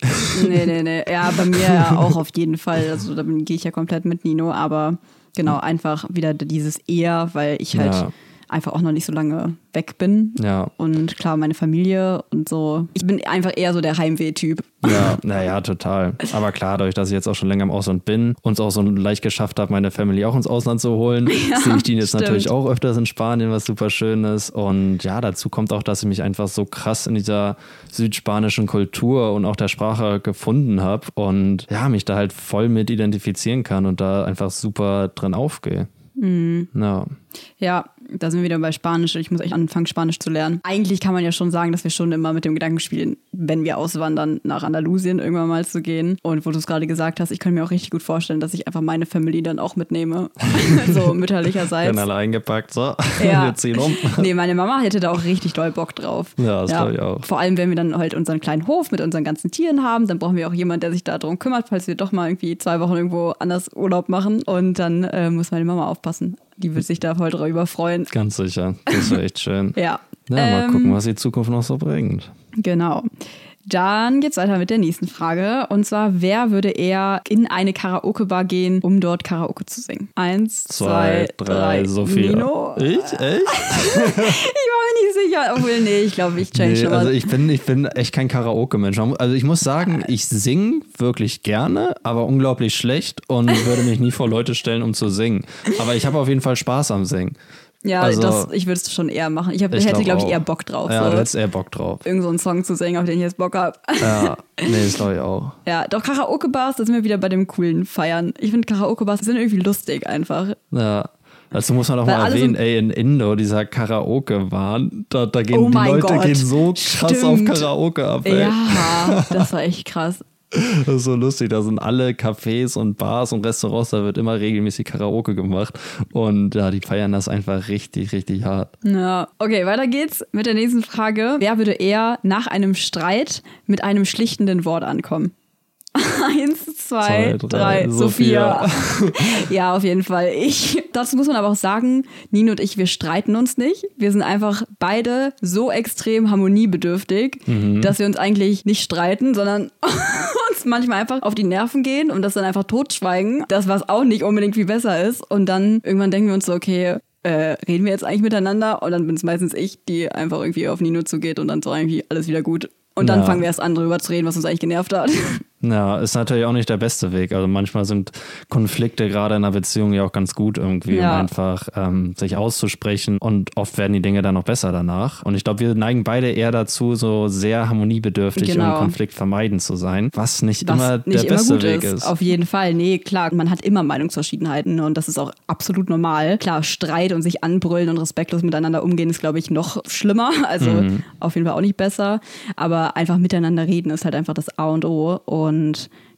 Nee, nee, nee. Ja, bei mir ja *laughs* auch auf jeden Fall. Also da gehe ich ja komplett mit Nino, aber genau, einfach wieder dieses eher, weil ich halt ja. Einfach auch noch nicht so lange weg bin. Ja. Und klar, meine Familie und so. Ich bin einfach eher so der Heimweh-Typ. Ja, naja, total. Aber klar, dadurch, dass ich jetzt auch schon länger im Ausland bin und es auch so leicht geschafft habe, meine Family auch ins Ausland zu holen, *laughs* ja, sehe ich die jetzt stimmt. natürlich auch öfters in Spanien, was super schön ist. Und ja, dazu kommt auch, dass ich mich einfach so krass in dieser südspanischen Kultur und auch der Sprache gefunden habe und ja, mich da halt voll mit identifizieren kann und da einfach super drin aufgehe. Mhm. Ja. Ja, Da sind wir wieder bei Spanisch. Ich muss echt anfangen, Spanisch zu lernen. Eigentlich kann man ja schon sagen, dass wir schon immer mit dem Gedanken spielen, wenn wir auswandern, nach Andalusien irgendwann mal zu gehen. Und wo du es gerade gesagt hast, ich könnte mir auch richtig gut vorstellen, dass ich einfach meine Family dann auch mitnehme. *laughs* so mütterlicherseits. Werden alle eingepackt, so, Ja. *laughs* wir ziehen um. Nee, meine Mama hätte da auch richtig doll Bock drauf. Ja, das glaub ich auch. Vor allem, wenn wir dann halt unseren kleinen Hof mit unseren ganzen Tieren haben, dann brauchen wir auch jemanden, der sich darum kümmert, falls wir doch mal irgendwie zwei Wochen irgendwo anders Urlaub machen. Und dann äh, muss meine Mama aufpassen. Die wird sich da voll drüber freuen. Ganz sicher. Das wäre echt schön. *laughs* Ja. Ja, mal Ähm, gucken, was die Zukunft noch so bringt. Genau. Dann geht's weiter mit der nächsten Frage. Und zwar, wer würde eher in eine Karaoke-Bar gehen, um dort Karaoke zu singen? Eins, zwei, drei, Sophia. Nino. Ich? Echt? *laughs* *laughs* Ich sicher. Obwohl, nee, ich glaube, ich change Nee, schon also ich bin, ich bin echt kein Karaoke-Mensch. Also ich muss sagen, ich singe wirklich gerne, aber unglaublich schlecht und würde mich nie vor Leute stellen, um zu singen. Aber ich habe auf jeden Fall Spaß am Singen. Ja, also- das, ich würde es schon eher machen. Ich, hab, Ich hätte, glaub glaube ich, eher Bock drauf. Ja, du so. hättest eher Bock drauf. Irgend so einen Song zu singen, auf den ich jetzt Bock habe. Ja, nee, das glaube ich auch. *laughs* Ja, doch Karaoke-Bars, da sind wir wieder bei dem coolen Feiern. Ich finde Karaoke-Bars sind irgendwie lustig einfach. Ja. Dazu muss man auch Weil mal erwähnen, ey, in Indo, dieser Karaoke-Wahn, da, da gehen Oh die Leute Gott, gehen so krass auf stimmt. Karaoke ab, ey. Ja, das war echt krass. *laughs* Das ist so lustig. Da sind alle Cafés und Bars und Restaurants, da wird immer regelmäßig Karaoke gemacht. Und ja, die feiern das einfach richtig, richtig hart. Ja, okay, weiter geht's mit der nächsten Frage. Wer würde eher nach einem Streit mit einem schlichtenden Wort ankommen? *laughs* Eins, zwei, Zwei, drei, drei, Sophia. *laughs* ja, auf jeden Fall. Ich. Dazu muss man aber auch sagen, Nino und ich, wir streiten uns nicht. Wir sind einfach beide so extrem harmoniebedürftig, Mhm. dass wir uns eigentlich nicht streiten, sondern *laughs* uns manchmal einfach auf die Nerven gehen und das dann einfach totschweigen. Das, was auch nicht unbedingt viel besser ist. Und dann irgendwann denken wir uns so, okay, äh, reden wir jetzt eigentlich miteinander? Und dann bin es meistens ich, die einfach irgendwie auf Nino zugeht und dann so irgendwie alles wieder gut. Und dann Ja. fangen wir erst an, darüber zu reden, was uns eigentlich genervt hat. Ja, ist natürlich auch nicht der beste Weg. Also manchmal sind Konflikte gerade in einer Beziehung ja auch ganz gut irgendwie, Ja. um einfach ähm, sich auszusprechen. Und oft werden die Dinge dann noch besser danach. Und ich glaube, wir neigen beide eher dazu, so sehr harmoniebedürftig Genau. und Konflikt vermeiden zu sein, was nicht Was immer nicht der immer beste Weg ist. ist. Auf jeden Fall. Nee, klar, man hat immer Meinungsverschiedenheiten und das ist auch absolut normal. Klar, Streit und sich anbrüllen und respektlos miteinander umgehen ist, glaube ich, noch schlimmer. Also Mhm. auf jeden Fall auch nicht besser. Aber einfach miteinander reden ist halt einfach das A und O. Und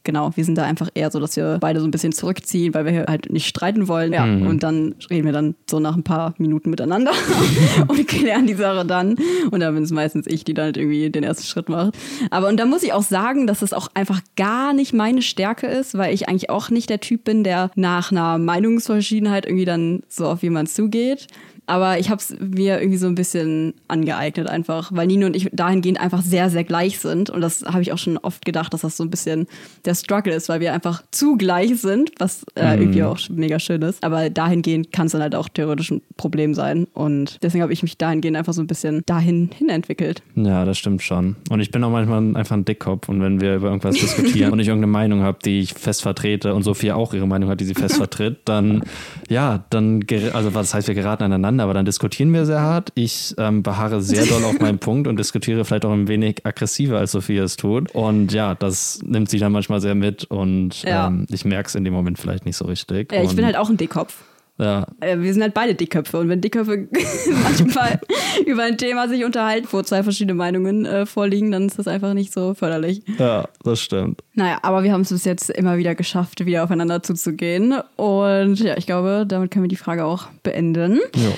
genau, wir sind da einfach eher so, dass wir beide so ein bisschen zurückziehen, weil wir halt nicht streiten wollen. Ja, Mhm. und dann reden wir dann so nach ein paar Minuten miteinander *laughs* und klären die Sache dann. Und dann bin es meistens ich, die dann halt irgendwie den ersten Schritt macht. Aber und da muss ich auch sagen, dass es auch einfach gar nicht meine Stärke ist, weil ich eigentlich auch nicht der Typ bin, der nach einer Meinungsverschiedenheit irgendwie dann so auf jemanden zugeht. Aber ich habe es mir irgendwie so ein bisschen angeeignet einfach, weil Nino und ich dahingehend einfach sehr, sehr gleich sind. Und das habe ich auch schon oft gedacht, dass das so ein bisschen der Struggle ist, weil wir einfach zu gleich sind, was äh, irgendwie auch mega schön ist. Aber dahingehend kann es dann halt auch theoretisch ein Problem sein. Und deswegen habe ich mich dahingehend einfach so ein bisschen dahin hin entwickelt. Ja, das stimmt schon. Und ich bin auch manchmal einfach ein Dickkopf. Und wenn wir über irgendwas diskutieren *laughs* und ich irgendeine Meinung habe, die ich fest vertrete und Sophia auch ihre Meinung hat, die sie fest *laughs* vertritt, dann, ja, dann, also was heißt, wir geraten aneinander, aber dann diskutieren wir sehr hart. Ich ähm, beharre sehr doll auf meinen *laughs* Punkt und diskutiere vielleicht auch ein wenig aggressiver, als Sophia es tut. Und ja, das nimmt sie dann manchmal sehr mit und Ja. ähm, ich merke es in dem Moment vielleicht nicht so richtig. Ja, ich und, bin halt auch ein Dickkopf. Ja, Äh, Wir sind halt beide Dickköpfe und wenn Dickköpfe *laughs* manchmal *laughs* über ein Thema sich unterhalten, wo zwei verschiedene Meinungen äh, vorliegen, dann ist das einfach nicht so förderlich. ja, das stimmt. Naja, aber wir haben es bis jetzt immer wieder geschafft, wieder aufeinander zuzugehen. Und ja, ich glaube, damit können wir die Frage auch beenden. Jo.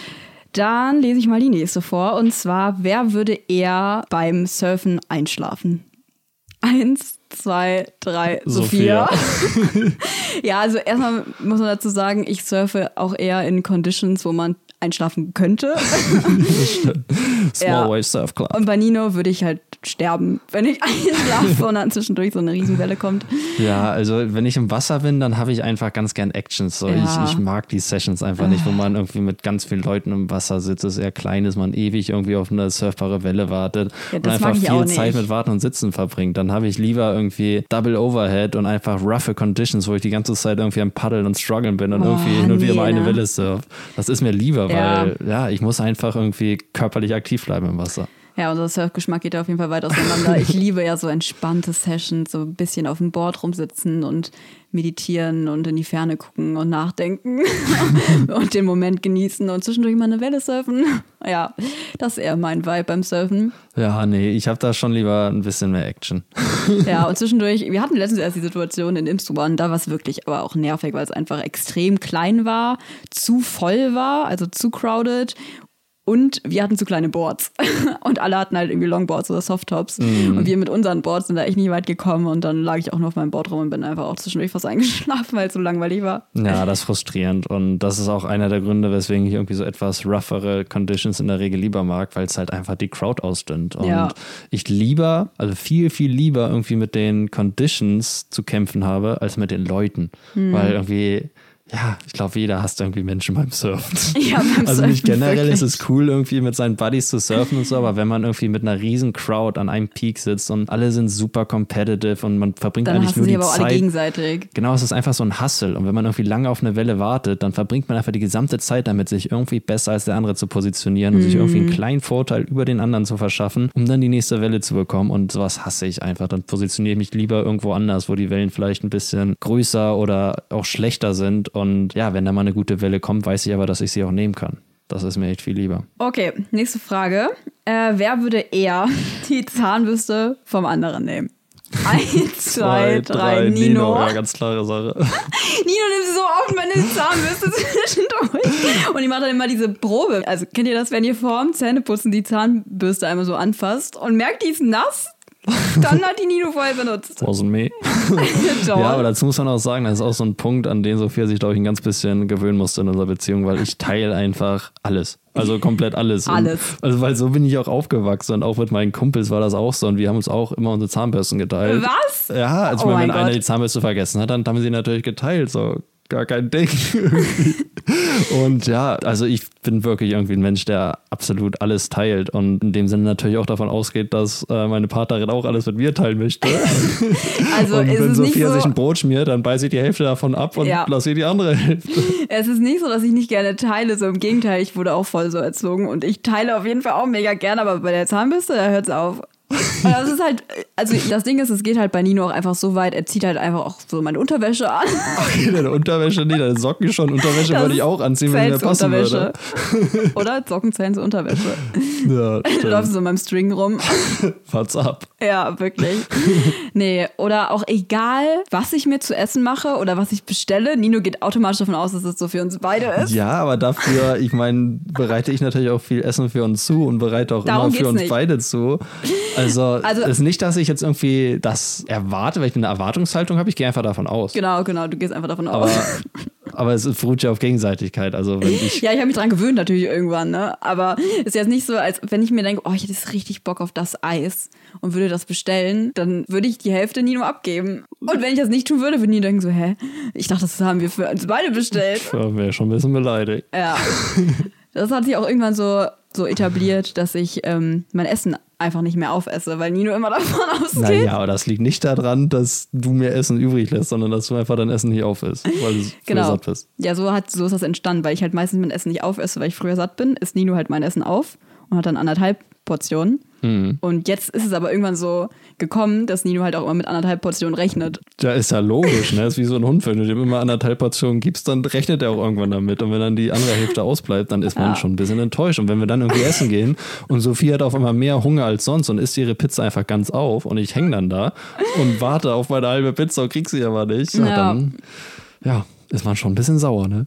Dann lese ich mal die nächste vor. Und zwar, wer würde eher beim Surfen einschlafen? Eins, zwei, drei, Sophia. *laughs* ja, also erstmal muss man dazu sagen, ich surfe auch eher in Conditions, wo man einschlafen könnte. *laughs* Small. Wave Surf Club. Und bei Nino würde ich halt sterben, wenn ich *laughs* einschlafe und dann zwischendurch so eine Riesenwelle kommt. Ja, also wenn ich im Wasser bin, dann habe ich einfach ganz gern Actions. So. Ja. Ich, ich mag die Sessions einfach nicht, wo man irgendwie mit ganz vielen Leuten im Wasser sitzt. Es ist eher klein ist, man ewig irgendwie auf eine surfbare Welle wartet Ja, und einfach viel. Zeit mit Warten und Sitzen verbringt. Dann habe ich lieber irgendwie Double Overhead und einfach roughe Conditions, wo ich die ganze Zeit irgendwie am Paddeln und strugglen bin und Oh, irgendwie hin und wieder mal eine ne? Welle surf. Das ist mir lieber, Ja. weil ja, ich muss einfach irgendwie körperlich aktiv bleiben im Wasser. Ja, unser Surfgeschmack geht da auf jeden Fall weit auseinander. Ich *laughs* liebe ja so entspannte Sessions, so ein bisschen auf dem Board rumsitzen und meditieren und in die Ferne gucken und nachdenken *laughs* und den Moment genießen und zwischendurch mal eine Welle surfen. Ja, das ist eher mein Vibe beim Surfen. Ja, nee, ich habe da schon lieber ein bisschen mehr Action. Ja, und zwischendurch, wir hatten letztens erst die Situation in Imstruban, da war es wirklich aber auch nervig, weil es einfach extrem klein war, zu voll war, also zu crowded und wir hatten zu kleine Boards. *laughs* Und alle hatten halt irgendwie Longboards oder Softtops. Mm. Und wir mit unseren Boards sind da echt nicht weit gekommen. Und dann lag ich auch nur auf meinem Board rum und bin einfach auch zwischendurch fast *laughs* eingeschlafen, weil es so langweilig war. Ja, das ist frustrierend. Und das ist auch einer der Gründe, weswegen ich irgendwie so etwas roughere Conditions in der Regel lieber mag, weil es halt einfach die Crowd ausdünnt. Und ja. ich lieber, also viel, viel lieber irgendwie mit den Conditions zu kämpfen habe, als mit den Leuten. Mm. Weil irgendwie ja, ich glaube, jeder hasst irgendwie Menschen beim Surfen. *laughs* Ja, beim also nicht generell wirklich. ist es cool, irgendwie mit seinen Buddies zu surfen und so, aber wenn man irgendwie mit einer riesen Crowd an einem Peak sitzt und alle sind super competitive und man verbringt dann eigentlich nur die aber Zeit. Alle gegenseitig. Genau, es ist einfach so ein Hustle. Und wenn man irgendwie lange auf eine Welle wartet, dann verbringt man einfach die gesamte Zeit damit, sich irgendwie besser als der andere zu positionieren und sich irgendwie einen mhm. kleinen Vorteil über den anderen zu verschaffen, um dann die nächste Welle zu bekommen. Und sowas hasse ich einfach. Dann positioniere ich mich lieber irgendwo anders, wo die Wellen vielleicht ein bisschen größer oder auch schlechter sind und ja, wenn da mal eine gute Welle kommt, weiß ich aber, dass ich sie auch nehmen kann. Das ist mir echt viel lieber. Okay, nächste Frage. Äh, wer würde eher *laughs* die Zahnbürste vom anderen nehmen? *laughs* Eins, zwei, drei, Nino. Nino. Ja, ganz klare Sache. *laughs* Nino nimmt so oft meine Zahnbürste zwischendurch. Und ich mache dann immer diese Probe. Also kennt ihr das, wenn ihr vorm Zähneputzen die Zahnbürste einmal so anfasst und merkt, die ist nass? *laughs* Dann hat die Nino vorher benutzt. Wasn't me. *laughs* ja, aber dazu muss man auch sagen, das ist auch so ein Punkt, an den Sophia sich, glaube ich, ein ganz bisschen gewöhnen musste in unserer Beziehung, weil ich teile einfach alles. Also komplett alles. Alles. Und, also, weil so bin ich auch aufgewachsen und auch mit meinen Kumpels war das auch so und wir haben uns auch immer unsere Zahnbürsten geteilt. Was? Ja, als oh wenn einer die Zahnbürste vergessen hat, dann haben wir sie natürlich geteilt. So, gar kein Ding. *laughs* und ja, also ich bin wirklich irgendwie ein Mensch, der absolut alles teilt und in dem Sinne natürlich auch davon ausgeht, dass äh, meine Partnerin auch alles mit mir teilen möchte. *laughs* also und wenn Sophia so sich ein Brot schmiert, dann beiße ich die Hälfte davon ab und ja. lasse ihr die andere Hälfte. *laughs* Es ist nicht so, dass ich nicht gerne teile, so im Gegenteil, ich wurde auch voll so erzogen und ich teile auf jeden Fall auch mega gerne, aber bei der Zahnbürste, da hört es auf. Und das ist halt, also das Ding ist, es geht halt bei Nino auch einfach so weit, er zieht halt einfach auch so meine Unterwäsche an. Okay, deine Unterwäsche, nee, deine Socken schon. Unterwäsche das würde ich auch anziehen, wenn mir passen würde. *laughs* Oder? Socken zählen zu Unterwäsche. Ja, du läufst so in meinem String rum. *laughs* What's up? Ja, wirklich. Nee, oder auch egal, was ich mir zu essen mache oder was ich bestelle, Nino geht automatisch davon aus, dass es so für uns beide ist. Ja, aber dafür, ich meine, bereite ich natürlich auch viel Essen für uns zu und bereite auch Darum immer für uns nicht. beide zu. Also, also ist nicht, dass ich jetzt irgendwie das erwarte, weil ich eine Erwartungshaltung habe. Ich gehe einfach davon aus. Genau, genau, du gehst einfach davon aus. *laughs* Aber, es beruht ja auf Gegenseitigkeit. Also wenn ich ja, ich habe mich dran gewöhnt natürlich irgendwann, ne? Aber ist jetzt nicht so, als wenn ich mir denke, oh, ich hätte jetzt richtig Bock auf das Eis und würde das bestellen, dann würde ich die Hälfte Nino abgeben. Und wenn ich das nicht tun würde, würde Nino denken so, hä? Ich dachte, das haben wir für uns beide bestellt. *laughs* Ja, wäre schon ein bisschen beleidigt. Ja. Das hat sich auch irgendwann so so etabliert, dass ich ähm, mein Essen einfach nicht mehr aufesse, weil Nino immer davon *laughs* ausgeht. Naja, aber das liegt nicht daran, dass du mir Essen übrig lässt, sondern dass du einfach dein Essen nicht aufisst, weil du *laughs* genau. satt bist. Ja, so, hat, so ist das entstanden, weil ich halt meistens mein Essen nicht aufesse, weil ich früher satt bin, isst Nino halt mein Essen auf und hat dann anderthalb Portionen. Mhm. Und jetzt ist es aber irgendwann so gekommen, dass Nino halt auch immer mit anderthalb Portionen rechnet. Ja, ist ja logisch, ne? ist wie so ein Hund. Wenn du dem immer anderthalb Portionen gibst, dann rechnet er auch irgendwann damit. Und wenn dann die andere Hälfte ausbleibt, dann ist man ja. schon ein bisschen enttäuscht. Und wenn wir dann irgendwie essen gehen und Sophie hat auf einmal mehr Hunger als sonst und isst ihre Pizza einfach ganz auf und ich hänge dann da und warte auf meine halbe Pizza und krieg sie aber nicht, ja. dann ja, ist man schon ein bisschen sauer, ne?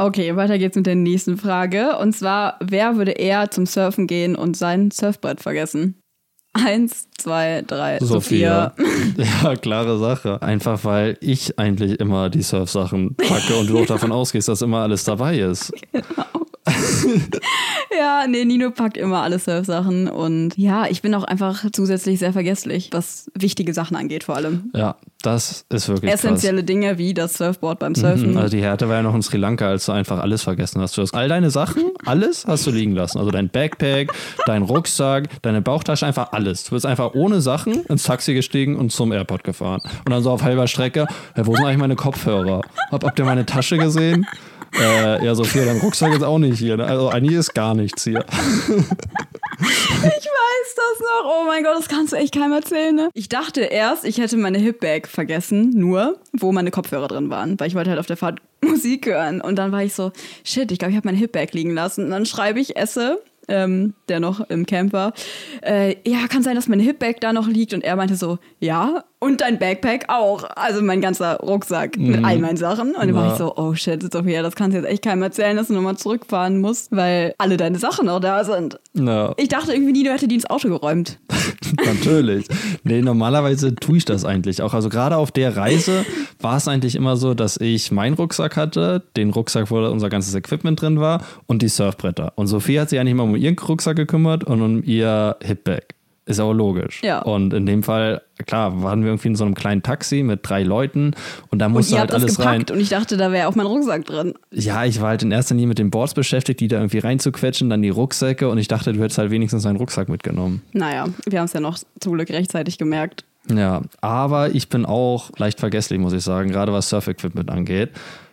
Okay, weiter geht's mit der nächsten Frage. Und zwar, wer würde eher zum Surfen gehen und sein Surfbrett vergessen? Eins, zwei, drei, Sophia. Sophia. *laughs* Ja, klare Sache. Einfach weil ich eigentlich immer die Surfsachen packe und du auch davon *laughs* ausgehst, dass immer alles dabei ist. Genau. *laughs* ja, nee, Nino packt immer alle Surfsachen und ja, ich bin auch einfach zusätzlich sehr vergesslich, was wichtige Sachen angeht vor allem. Ja, das ist wirklich Essentielle krass. Dinge wie das Surfboard beim Surfen. Mhm, also die Härte war ja noch in Sri Lanka, als du einfach alles vergessen hast. Du hast all deine Sachen, alles hast du liegen lassen. Also dein Backpack, dein Rucksack, deine Bauchtasche, einfach alles. Du bist einfach ohne Sachen ins Taxi gestiegen und zum Airport gefahren. Und dann so auf halber Strecke, ja, wo sind eigentlich meine Kopfhörer? Hab, habt ihr meine Tasche gesehen? Äh, ja, Sophia, dein Rucksack ist auch nicht hier. Ne? Also eigentlich ist gar nichts hier. *laughs* Ich weiß das noch. Oh mein Gott, das kannst du echt keinem erzählen, ne? Ich dachte erst, ich hätte meine Hipbag vergessen, nur wo meine Kopfhörer drin waren, weil ich wollte halt auf der Fahrt *laughs* Musik hören. Und dann war ich so, shit, ich glaube, ich habe meine Hipbag liegen lassen. Und dann schreibe ich Esse ähm, der noch im Camp war, äh, ja, kann sein, dass mein Hipbag da noch liegt. Und er meinte so, ja, und dein Backpack auch. Also mein ganzer Rucksack mhm. mit all meinen Sachen. Und dann war ich so, oh shit, Sophia, das kannst du jetzt echt keinem erzählen, dass du nochmal zurückfahren musst, weil alle deine Sachen noch da sind. No. Ich dachte irgendwie nie, du hättest die ins Auto geräumt. *laughs* Natürlich. Nee, normalerweise tue ich das eigentlich auch. Also gerade auf der Reise *laughs* war es eigentlich immer so, dass ich meinen Rucksack hatte, den Rucksack, wo unser ganzes Equipment drin war und die Surfbretter. Und Sophie hat sich eigentlich immer um ihren Rucksack gekümmert und um ihr Hipbag. Ist auch logisch. Ja. Und in dem Fall, klar, waren wir irgendwie in so einem kleinen Taxi mit drei Leuten und da musste halt alles rein. Und ich dachte, da wäre auch mein Rucksack drin. Ja, ich war halt in erster Linie mit den Boards beschäftigt, die da irgendwie reinzuquetschen, dann die Rucksäcke und ich dachte, du hättest halt wenigstens einen Rucksack mitgenommen. Naja, wir haben es ja noch zum Glück rechtzeitig gemerkt. Ja, aber ich bin auch leicht vergesslich, muss ich sagen, gerade was Surf-Equipment angeht.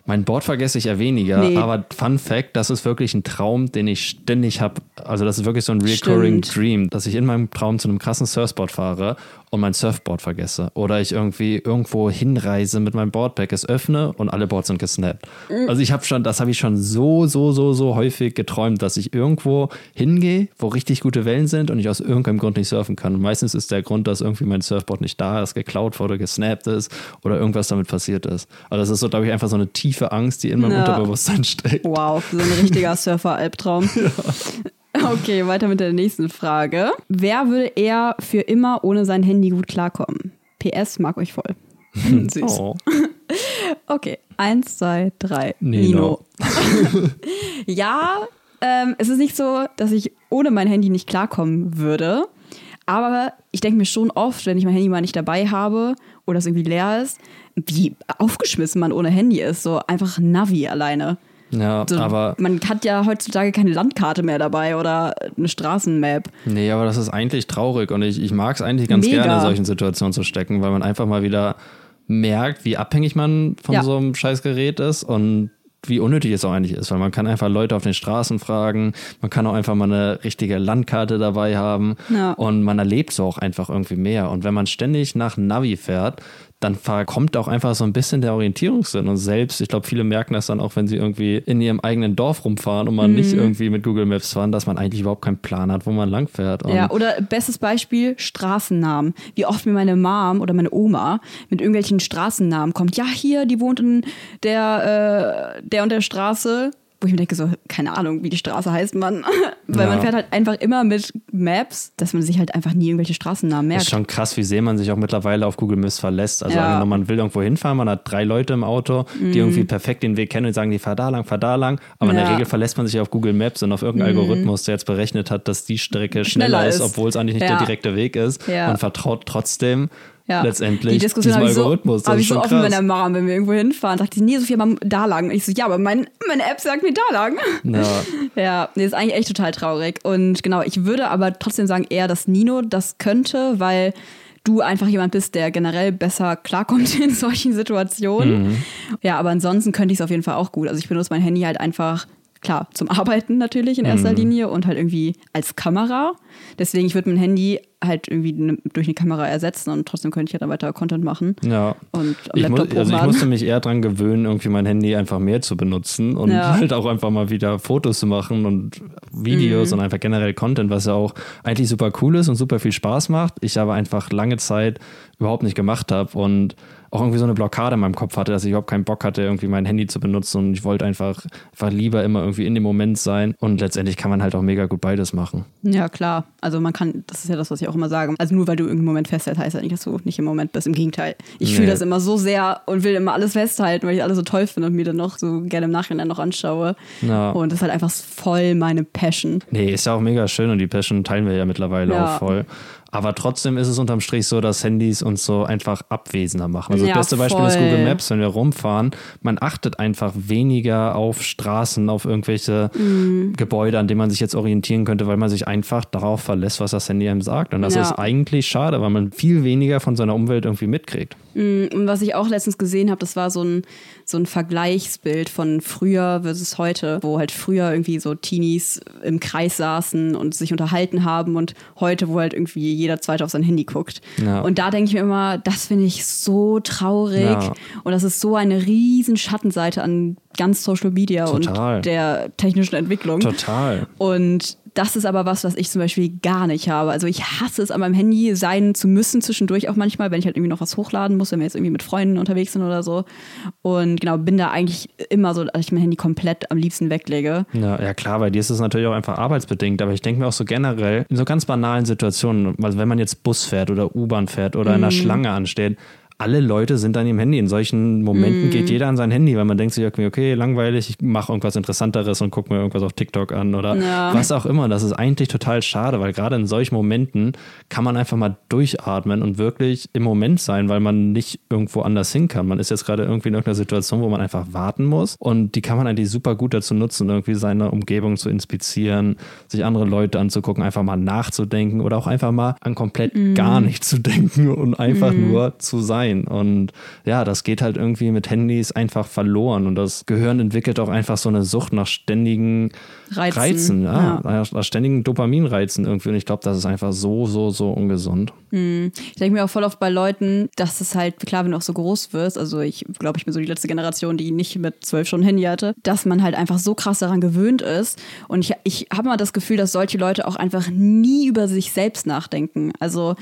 Mein Board vergesse ich eher weniger, nee. aber Fun Fact, das ist wirklich ein Traum, den ich ständig habe. Also das ist wirklich so ein recurring Stimmt. Dream, dass ich in meinem Traum zu einem krassen Surfboard fahre und mein Surfboard vergesse. Oder ich irgendwie irgendwo hinreise mit meinem Boardpack, es öffne und alle Boards sind gesnappt. Mhm. Also ich habe schon, das habe ich schon so, so, so, so häufig geträumt, dass ich irgendwo hingehe, wo richtig gute Wellen sind und ich aus irgendeinem Grund nicht surfen kann. Und meistens ist der Grund, dass irgendwie mein Surfboard nicht da ist, geklaut wurde, gesnappt ist oder irgendwas damit passiert ist. Also das ist so, glaube ich, einfach so eine tiefe Angst, die in meinem ja. Unterbewusstsein steckt. Wow, so ein richtiger *laughs* Surfer-Albtraum. ja. Okay, weiter mit der nächsten Frage. Wer würde eher für immer ohne sein Handy gut klarkommen? PS mag euch voll. *laughs* Süß. Oh. *laughs* Okay, eins, zwei, drei. Nino. Nino. ja, ähm, es ist nicht so, dass ich ohne mein Handy nicht klarkommen würde. Aber ich denke mir schon oft, wenn ich mein Handy mal nicht dabei habe oder es irgendwie leer ist, wie aufgeschmissen man ohne Handy ist. So einfach Navi alleine. Ja, so, aber. Man hat ja heutzutage keine Landkarte mehr dabei oder eine Straßenmap. Nee, aber das ist eigentlich traurig und ich, ich mag es eigentlich ganz Mega. gerne, in solchen Situationen zu stecken, weil man einfach mal wieder merkt, wie abhängig man von ja. so einem Scheißgerät ist und wie unnötig es auch eigentlich ist, weil man kann einfach Leute auf den Straßen fragen, man kann auch einfach mal eine richtige Landkarte dabei haben ja. und man erlebt so auch einfach irgendwie mehr. Und wenn man ständig nach Navi fährt, dann verkommt auch einfach so ein bisschen der Orientierungssinn. Und selbst, ich glaube, viele merken das dann auch, wenn sie irgendwie in ihrem eigenen Dorf rumfahren und man mhm. nicht irgendwie mit Google Maps fahren, dass man eigentlich überhaupt keinen Plan hat, wo man langfährt. Und ja, oder bestes Beispiel, Straßennamen. Wie oft mir meine Mom oder meine Oma mit irgendwelchen Straßennamen kommt. Ja, hier, die wohnt in der, äh, der und der Straße wo ich mir denke, so, keine Ahnung, wie die Straße heißt *laughs* man. Weil ja. man fährt halt einfach immer mit Maps, dass man sich halt einfach nie irgendwelche Straßennamen merkt. Das ist schon krass, wie sehr man sich auch mittlerweile auf Google Maps verlässt. Also ja. man will irgendwo hinfahren, man hat drei Leute im Auto, die mhm. irgendwie perfekt den Weg kennen und sagen, die fahr da lang, fahr da lang. Aber ja. in der Regel verlässt man sich auf Google Maps und auf irgendeinen mhm. Algorithmus, der jetzt berechnet hat, dass die Strecke schneller, schneller ist, obwohl es eigentlich nicht der direkte Weg ist. Und vertraut trotzdem ja. letztendlich die Diskussion diesem so, Algorithmus. Das habe ich so offen krass. mit der Mom, wenn wir irgendwo hinfahren, sagt die, nee, Sophia, mal da lang. Und ich so, ja, aber mein, meine App sagt mir da lang. Ja, *laughs* ja nee, ist eigentlich echt total traurig. Und genau, ich würde aber trotzdem sagen, eher, dass Nino das könnte, weil du einfach jemand bist, der generell besser klarkommt *laughs* in solchen Situationen. Mhm. Ja, aber ansonsten könnte ich es auf jeden Fall auch gut. Also ich benutze mein Handy halt einfach klar, zum Arbeiten natürlich in erster Mhm. Linie und halt irgendwie als Kamera. Deswegen, ich würde mein Handy halt irgendwie ne, durch eine Kamera ersetzen und trotzdem könnte ich ja dann weiter Content machen. Ja. Und Ich, mu also ich musste mich eher dran gewöhnen, irgendwie mein Handy einfach mehr zu benutzen und Ja. halt auch einfach mal wieder Fotos zu machen und Videos Mhm. und einfach generell Content, was ja auch eigentlich super cool ist und super viel Spaß macht. Ich aber einfach lange Zeit überhaupt nicht gemacht habe und auch irgendwie so eine Blockade in meinem Kopf hatte, dass ich überhaupt keinen Bock hatte, irgendwie mein Handy zu benutzen und ich wollte einfach, einfach lieber immer irgendwie in dem Moment sein und letztendlich kann man halt auch mega gut beides machen. Ja, klar. Also man kann, das ist ja das, was ich auch immer sage. Also nur weil du irgendeinen Moment festhältst, heißt ja nicht, dass du nicht im Moment bist. Im Gegenteil. Ich Nee. fühle das immer so sehr und will immer alles festhalten, weil ich alles so toll finde und mir dann noch so gerne im Nachhinein noch anschaue. Ja. Und das ist halt einfach voll meine Passion. Nee, ist ja auch mega schön und die Passion teilen wir ja mittlerweile Ja. auch voll. Aber trotzdem ist es unterm Strich so, dass Handys uns so einfach abwesender machen. Also Ja, das beste Beispiel ist voll. Google Maps, wenn wir rumfahren. Man achtet einfach weniger auf Straßen, auf irgendwelche Mhm. Gebäude, an denen man sich jetzt orientieren könnte, weil man sich einfach darauf verlässt, was das Handy einem sagt. Und das Ja. ist eigentlich schade, weil man viel weniger von seiner Umwelt irgendwie mitkriegt. Und was ich auch letztens gesehen habe, das war so ein, so ein Vergleichsbild von früher versus heute, wo halt früher irgendwie so Teenies im Kreis saßen und sich unterhalten haben und heute, wo halt irgendwie jeder Zweite auf sein Handy guckt. Ja. Und da denke ich mir immer, das finde ich so traurig Ja. und das ist so eine riesen Schattenseite an ganz Social Media Total. und der technischen Entwicklung. Total. Und das ist aber was, was ich zum Beispiel gar nicht habe. Also ich hasse es, an meinem Handy sein zu müssen, zwischendurch auch manchmal, wenn ich halt irgendwie noch was hochladen muss, wenn wir jetzt irgendwie mit Freunden unterwegs sind oder so. Und genau, bin da eigentlich immer so, dass ich mein Handy komplett am liebsten weglege. Ja, ja klar, bei dir ist es natürlich auch einfach arbeitsbedingt, aber ich denke mir auch so generell, in so ganz banalen Situationen, also wenn man jetzt Bus fährt oder U-Bahn fährt oder in einer Schlange ansteht, alle Leute sind an ihrem Handy. In solchen Momenten geht jeder an sein Handy, weil man denkt sich irgendwie, okay, langweilig, ich mache irgendwas Interessanteres und gucke mir irgendwas auf TikTok an oder Ja. was auch immer. Das ist eigentlich total schade, weil gerade in solchen Momenten kann man einfach mal durchatmen und wirklich im Moment sein, weil man nicht irgendwo anders hin kann. Man ist jetzt gerade irgendwie in irgendeiner Situation, wo man einfach warten muss und die kann man eigentlich super gut dazu nutzen, irgendwie seine Umgebung zu inspizieren, sich andere Leute anzugucken, einfach mal nachzudenken oder auch einfach mal an komplett gar nicht zu denken und einfach nur zu sein. Und ja, das geht halt irgendwie mit Handys einfach verloren und das Gehirn entwickelt auch einfach so eine Sucht nach ständigen Reizen, Reizen, ja, ja. nach ständigen Dopaminreizen irgendwie. Und ich glaube, das ist einfach so, so, so ungesund. Ich denke mir auch voll oft bei Leuten, dass es halt, klar, wenn du auch so groß wirst, also ich glaube, ich bin so die letzte Generation, die nicht mit zwölf schon Handy hatte, dass man halt einfach so krass daran gewöhnt ist. Und ich, ich habe mal das Gefühl, dass solche Leute auch einfach nie über sich selbst nachdenken. Also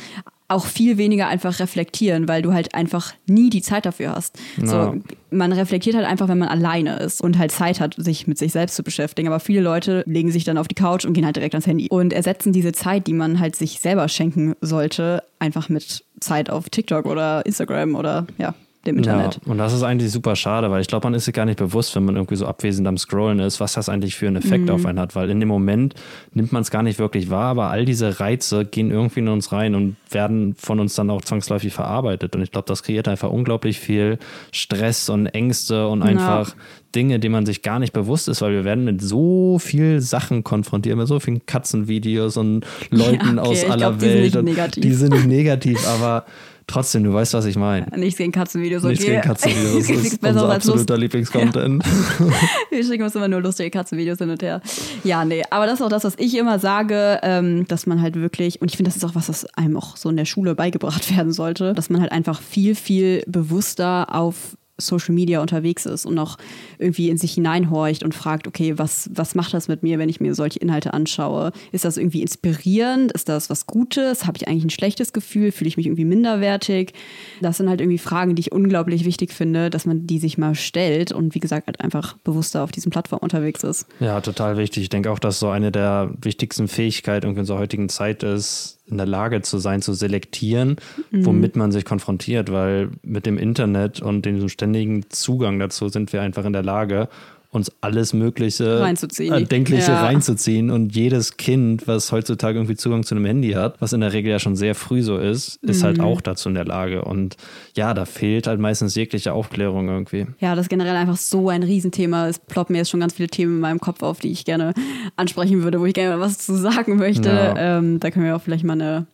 auch viel weniger einfach reflektieren, weil du halt einfach nie die Zeit dafür hast. Ja. So, man reflektiert halt einfach, wenn man alleine ist und halt Zeit hat, sich mit sich selbst zu beschäftigen. Aber viele Leute legen sich dann auf die Couch und gehen halt direkt ans Handy und ersetzen diese Zeit, die man halt sich selber schenken sollte, einfach mit Zeit auf TikTok oder Instagram oder ja, dem Internet. Ja, und das ist eigentlich super schade, weil ich glaube, man ist sich gar nicht bewusst, wenn man irgendwie so abwesend am Scrollen ist, was das eigentlich für einen Effekt auf einen hat, weil in dem Moment nimmt man es gar nicht wirklich wahr, aber all diese Reize gehen irgendwie in uns rein und werden von uns dann auch zwangsläufig verarbeitet. Und ich glaube, das kreiert einfach unglaublich viel Stress und Ängste und einfach Dinge, die man sich gar nicht bewusst ist, weil wir werden mit so viel Sachen konfrontiert, mit so vielen Katzenvideos und *laughs* Leuten Ja, okay, aus aller glaub, die sind Welt. nicht und negativ. Die sind nicht negativ, aber *laughs* trotzdem, du weißt, was ich meine. Nichts gegen Katzenvideos, okay. Nichts gegen Katzenvideos, *laughs* das ist unser absoluter Lieblingscontent. *laughs* Wir schicken uns immer nur lustige Katzenvideos hin und her. Ja, nee, aber das ist auch das, was ich immer sage, ähm, dass man halt wirklich, und ich finde, das ist auch was, was einem auch so in der Schule beigebracht *laughs* werden sollte, dass man halt einfach viel, viel bewusster auf Social Media unterwegs ist und auch irgendwie in sich hineinhorcht und fragt, okay, was, was macht das mit mir, wenn ich mir solche Inhalte anschaue? Ist das irgendwie inspirierend? Ist das was Gutes? Habe ich eigentlich ein schlechtes Gefühl? Fühle ich mich irgendwie minderwertig? Das sind halt irgendwie Fragen, die ich unglaublich wichtig finde, dass man die sich mal stellt und wie gesagt halt einfach bewusster auf diesen Plattformen unterwegs ist. Ja, total wichtig. Ich denke auch, dass so eine der wichtigsten Fähigkeiten in unserer heutigen Zeit ist, in der Lage zu sein, zu selektieren, womit man sich konfrontiert, weil mit dem Internet und dem ständigen Zugang dazu sind wir einfach in der Lage, uns alles Mögliche Reinzuziehen. Erdenkliche Ja. reinzuziehen. Und jedes Kind, was heutzutage irgendwie Zugang zu einem Handy hat, was in der Regel ja schon sehr früh so ist, ist halt auch dazu in der Lage. Und ja, da fehlt halt meistens jegliche Aufklärung irgendwie. Ja, das ist generell einfach so ein Riesenthema. Es ploppen mir jetzt schon ganz viele Themen in meinem Kopf auf, die ich gerne ansprechen würde, wo ich gerne was zu sagen möchte. Ja. Ähm, da können wir auch vielleicht mal eine,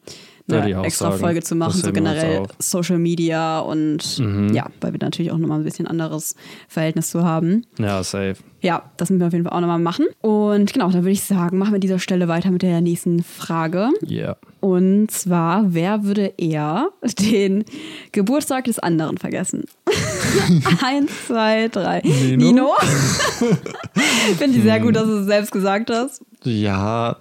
eine auch extra sagen. Folge zu machen, so generell. Social Media und ja, weil wir natürlich auch nochmal ein bisschen anderes Verhältnis zu haben. Ja, safe. Ja, das müssen wir auf jeden Fall auch nochmal machen. Und genau, dann würde ich sagen, machen wir an dieser Stelle weiter mit der nächsten Frage. Yeah. Und zwar, wer würde eher den Geburtstag des anderen vergessen? *laughs* Eins, zwei, drei. Nino? Nino? Finde ich sehr gut, dass du es selbst gesagt hast. Ja,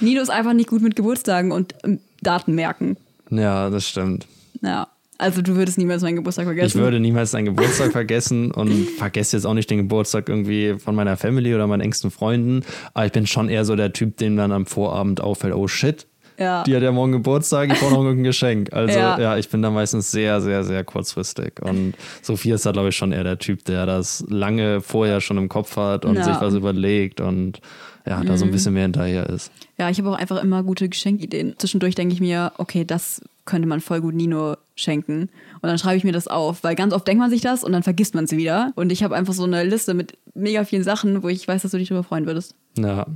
Nino ist einfach nicht gut mit Geburtstagen und ähm, Daten merken. ja, das stimmt. Ja. Also du würdest niemals meinen Geburtstag vergessen. Ich würde niemals deinen Geburtstag vergessen und *laughs* vergesse jetzt auch nicht den Geburtstag irgendwie von meiner Family oder meinen engsten Freunden. Aber ich bin schon eher so der Typ, dem dann am Vorabend auffällt, oh shit, Ja. die hat ja morgen Geburtstag, ich brauche noch irgendein Geschenk. Also Ja. ja. ich bin da meistens sehr, sehr, sehr kurzfristig. Und Sophia ist da, glaube ich, schon eher der Typ, der das lange vorher schon im Kopf hat und Ja. sich was überlegt und ja, da so ein bisschen mehr hinterher ist. Ja, ich habe auch einfach immer gute Geschenkideen. Zwischendurch denke ich mir, okay, das könnte man voll gut Nino schenken. Und dann schreibe ich mir das auf, weil ganz oft denkt man sich das und dann vergisst man es wieder. Und ich habe einfach so eine Liste mit mega vielen Sachen, wo ich weiß, dass du dich darüber freuen würdest. Ja,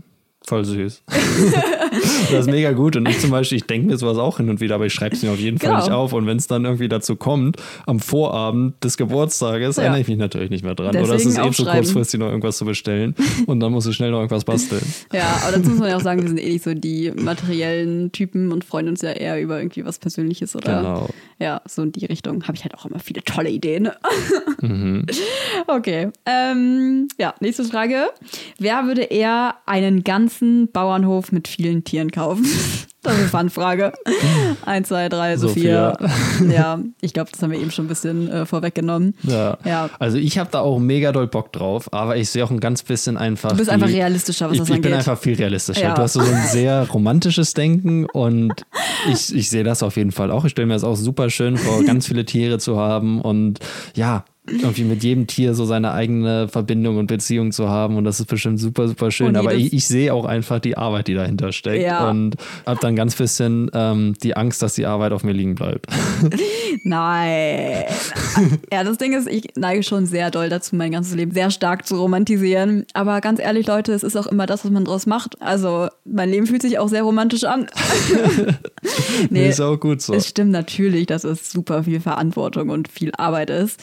voll süß. *laughs* das ist mega gut. Und ich zum Beispiel, ich denke mir sowas auch hin und wieder, aber ich schreibe es mir auf jeden Fall Genau. nicht auf. Und wenn es dann irgendwie dazu kommt, am Vorabend des Geburtstages, Ja. erinnere ich mich natürlich nicht mehr dran. Oder es Deswegen ist eh zu kurzfristig noch irgendwas zu bestellen. Und dann muss ich schnell noch irgendwas basteln. Ja, aber dazu muss man ja auch sagen, wir sind eh nicht so die materiellen Typen und freuen uns ja eher über irgendwie was Persönliches oder Genau. ja, so in die Richtung. Habe ich halt auch immer viele tolle Ideen. *laughs* Okay. Ähm, ja, nächste Frage. Wer würde eher einen ganzen Bauernhof mit vielen Tieren kaufen? *laughs* Das ist eine Fun-Frage. Eins, zwei, drei, Sophia. *laughs* Ja, ich glaube, das haben wir eben schon ein bisschen äh, vorweggenommen. Ja. Ja. Also ich habe da auch mega doll Bock drauf, aber ich sehe auch ein ganz bisschen einfach. Du bist die, einfach realistischer, was ich, das Ich bin angeht. einfach viel realistischer. Ja. Du hast so ein sehr romantisches Denken und ich, ich sehe das auf jeden Fall auch. Ich stelle mir das auch super schön vor, *laughs* ganz viele Tiere zu haben und ja, irgendwie mit jedem Tier so seine eigene Verbindung und Beziehung zu haben und das ist bestimmt super, super schön. Aber ich, ich sehe auch einfach die Arbeit, die dahinter steckt Ja. und habe dann ganz bisschen ähm, die Angst, dass die Arbeit auf mir liegen bleibt. *laughs* Nein. ja, das Ding ist, ich neige schon sehr doll dazu, mein ganzes Leben sehr stark zu romantisieren. Aber ganz ehrlich, Leute, es ist auch immer das, was man draus macht. Also, mein Leben fühlt sich auch sehr romantisch an. *laughs* Nee, ist auch gut so. Es stimmt natürlich, dass es super viel Verantwortung und viel Arbeit ist.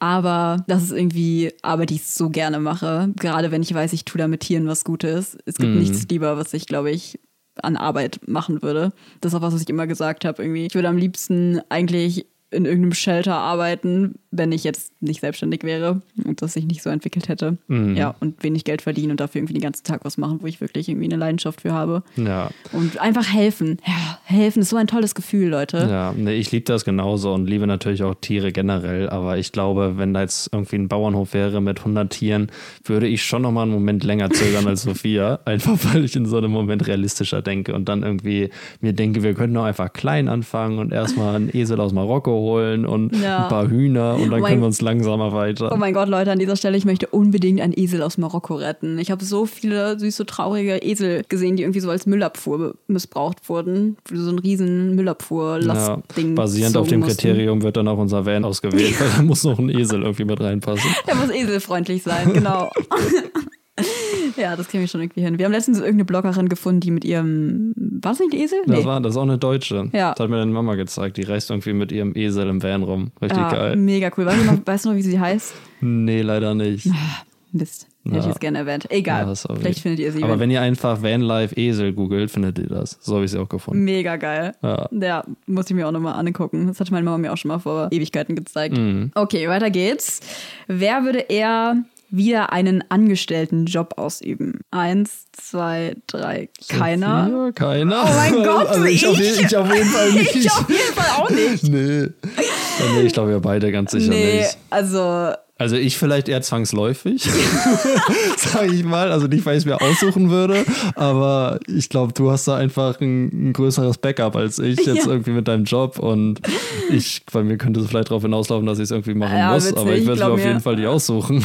Aber das ist irgendwie Arbeit, die ich so gerne mache. Gerade wenn ich weiß, ich tue da mit Tieren was Gutes. Es gibt nichts lieber, was ich, glaube ich, an Arbeit machen würde. Das ist auch was, was ich immer gesagt habe. Irgendwie. Ich würde am liebsten eigentlich in irgendeinem Shelter arbeiten, wenn ich jetzt nicht selbstständig wäre und das sich nicht so entwickelt hätte. Ja, und wenig Geld verdienen und dafür irgendwie den ganzen Tag was machen, wo ich wirklich irgendwie eine Leidenschaft für habe. ja. Und einfach helfen. Ja, helfen ist so ein tolles Gefühl, Leute. Ja, nee, ich liebe das genauso und liebe natürlich auch Tiere generell, aber ich glaube, wenn da jetzt irgendwie ein Bauernhof wäre mit 100 Tieren, würde ich schon noch mal einen Moment länger zögern als *laughs* Sophia, einfach weil ich in so einem Moment realistischer denke und dann irgendwie mir denke, wir könnten auch einfach klein anfangen und erstmal einen Esel aus Marokko holen und Ja. ein paar Hühner und dann Oh können wir uns langsamer weiter. Oh mein Gott, Leute, an dieser Stelle, ich möchte unbedingt einen Esel aus Marokko retten. Ich habe so viele süße, traurige Esel gesehen, die irgendwie so als Müllabfuhr missbraucht wurden. So ein riesen ja, Müllabfuhr-Lastding. basierend auf dem mussten. Kriterium wird dann auch unser Van ausgewählt, weil da *laughs* muss noch ein Esel irgendwie mit reinpassen. Der muss eselfreundlich sein, genau. *laughs* ja, das kriegen wir schon irgendwie hin. Wir haben letztens irgendeine Bloggerin gefunden, die mit ihrem. War das nicht ein Esel? Das war das ist auch eine Deutsche. Ja. Das hat mir deine Mama gezeigt. Die reist irgendwie mit ihrem Esel im Van rum. Richtig ja, geil. mega cool. Weißt du, noch, weißt du noch, wie sie heißt? *laughs* Nee, leider nicht. Mist. Hätte ich Ja. jetzt gerne erwähnt. Egal. Ja. Vielleicht findet ihr sie. Aber wenn- ihr einfach Vanlife Esel googelt, findet ihr das. So habe ich sie auch gefunden. Mega geil. Ja. muss ich mir auch nochmal angucken. Das hatte meine Mama mir auch schon mal vor Ewigkeiten gezeigt. Mhm. Okay, weiter geht's. Wer würde eher wieder einen Angestelltenjob ausüben? Eins, zwei, drei. Keiner. Ja, keiner. Oh mein *laughs* Gott, also ich, Auf, ich? je- ich auf jeden Fall *laughs* nicht. Ich auf jeden Fall auch nicht. nee. Ja, nee, ich glaube, wir beide ganz sicher nee, nicht. also Also ich vielleicht eher zwangsläufig, *laughs* sage ich mal. Also nicht, weil ich es mir aussuchen würde, aber ich glaube, du hast da einfach ein, ein größeres Backup als ich jetzt Ja. irgendwie mit deinem Job und ich, bei mir könnte es vielleicht darauf hinauslaufen, dass ich es irgendwie machen Ja, muss, aber ich werde es mir auf jeden Fall nicht aussuchen.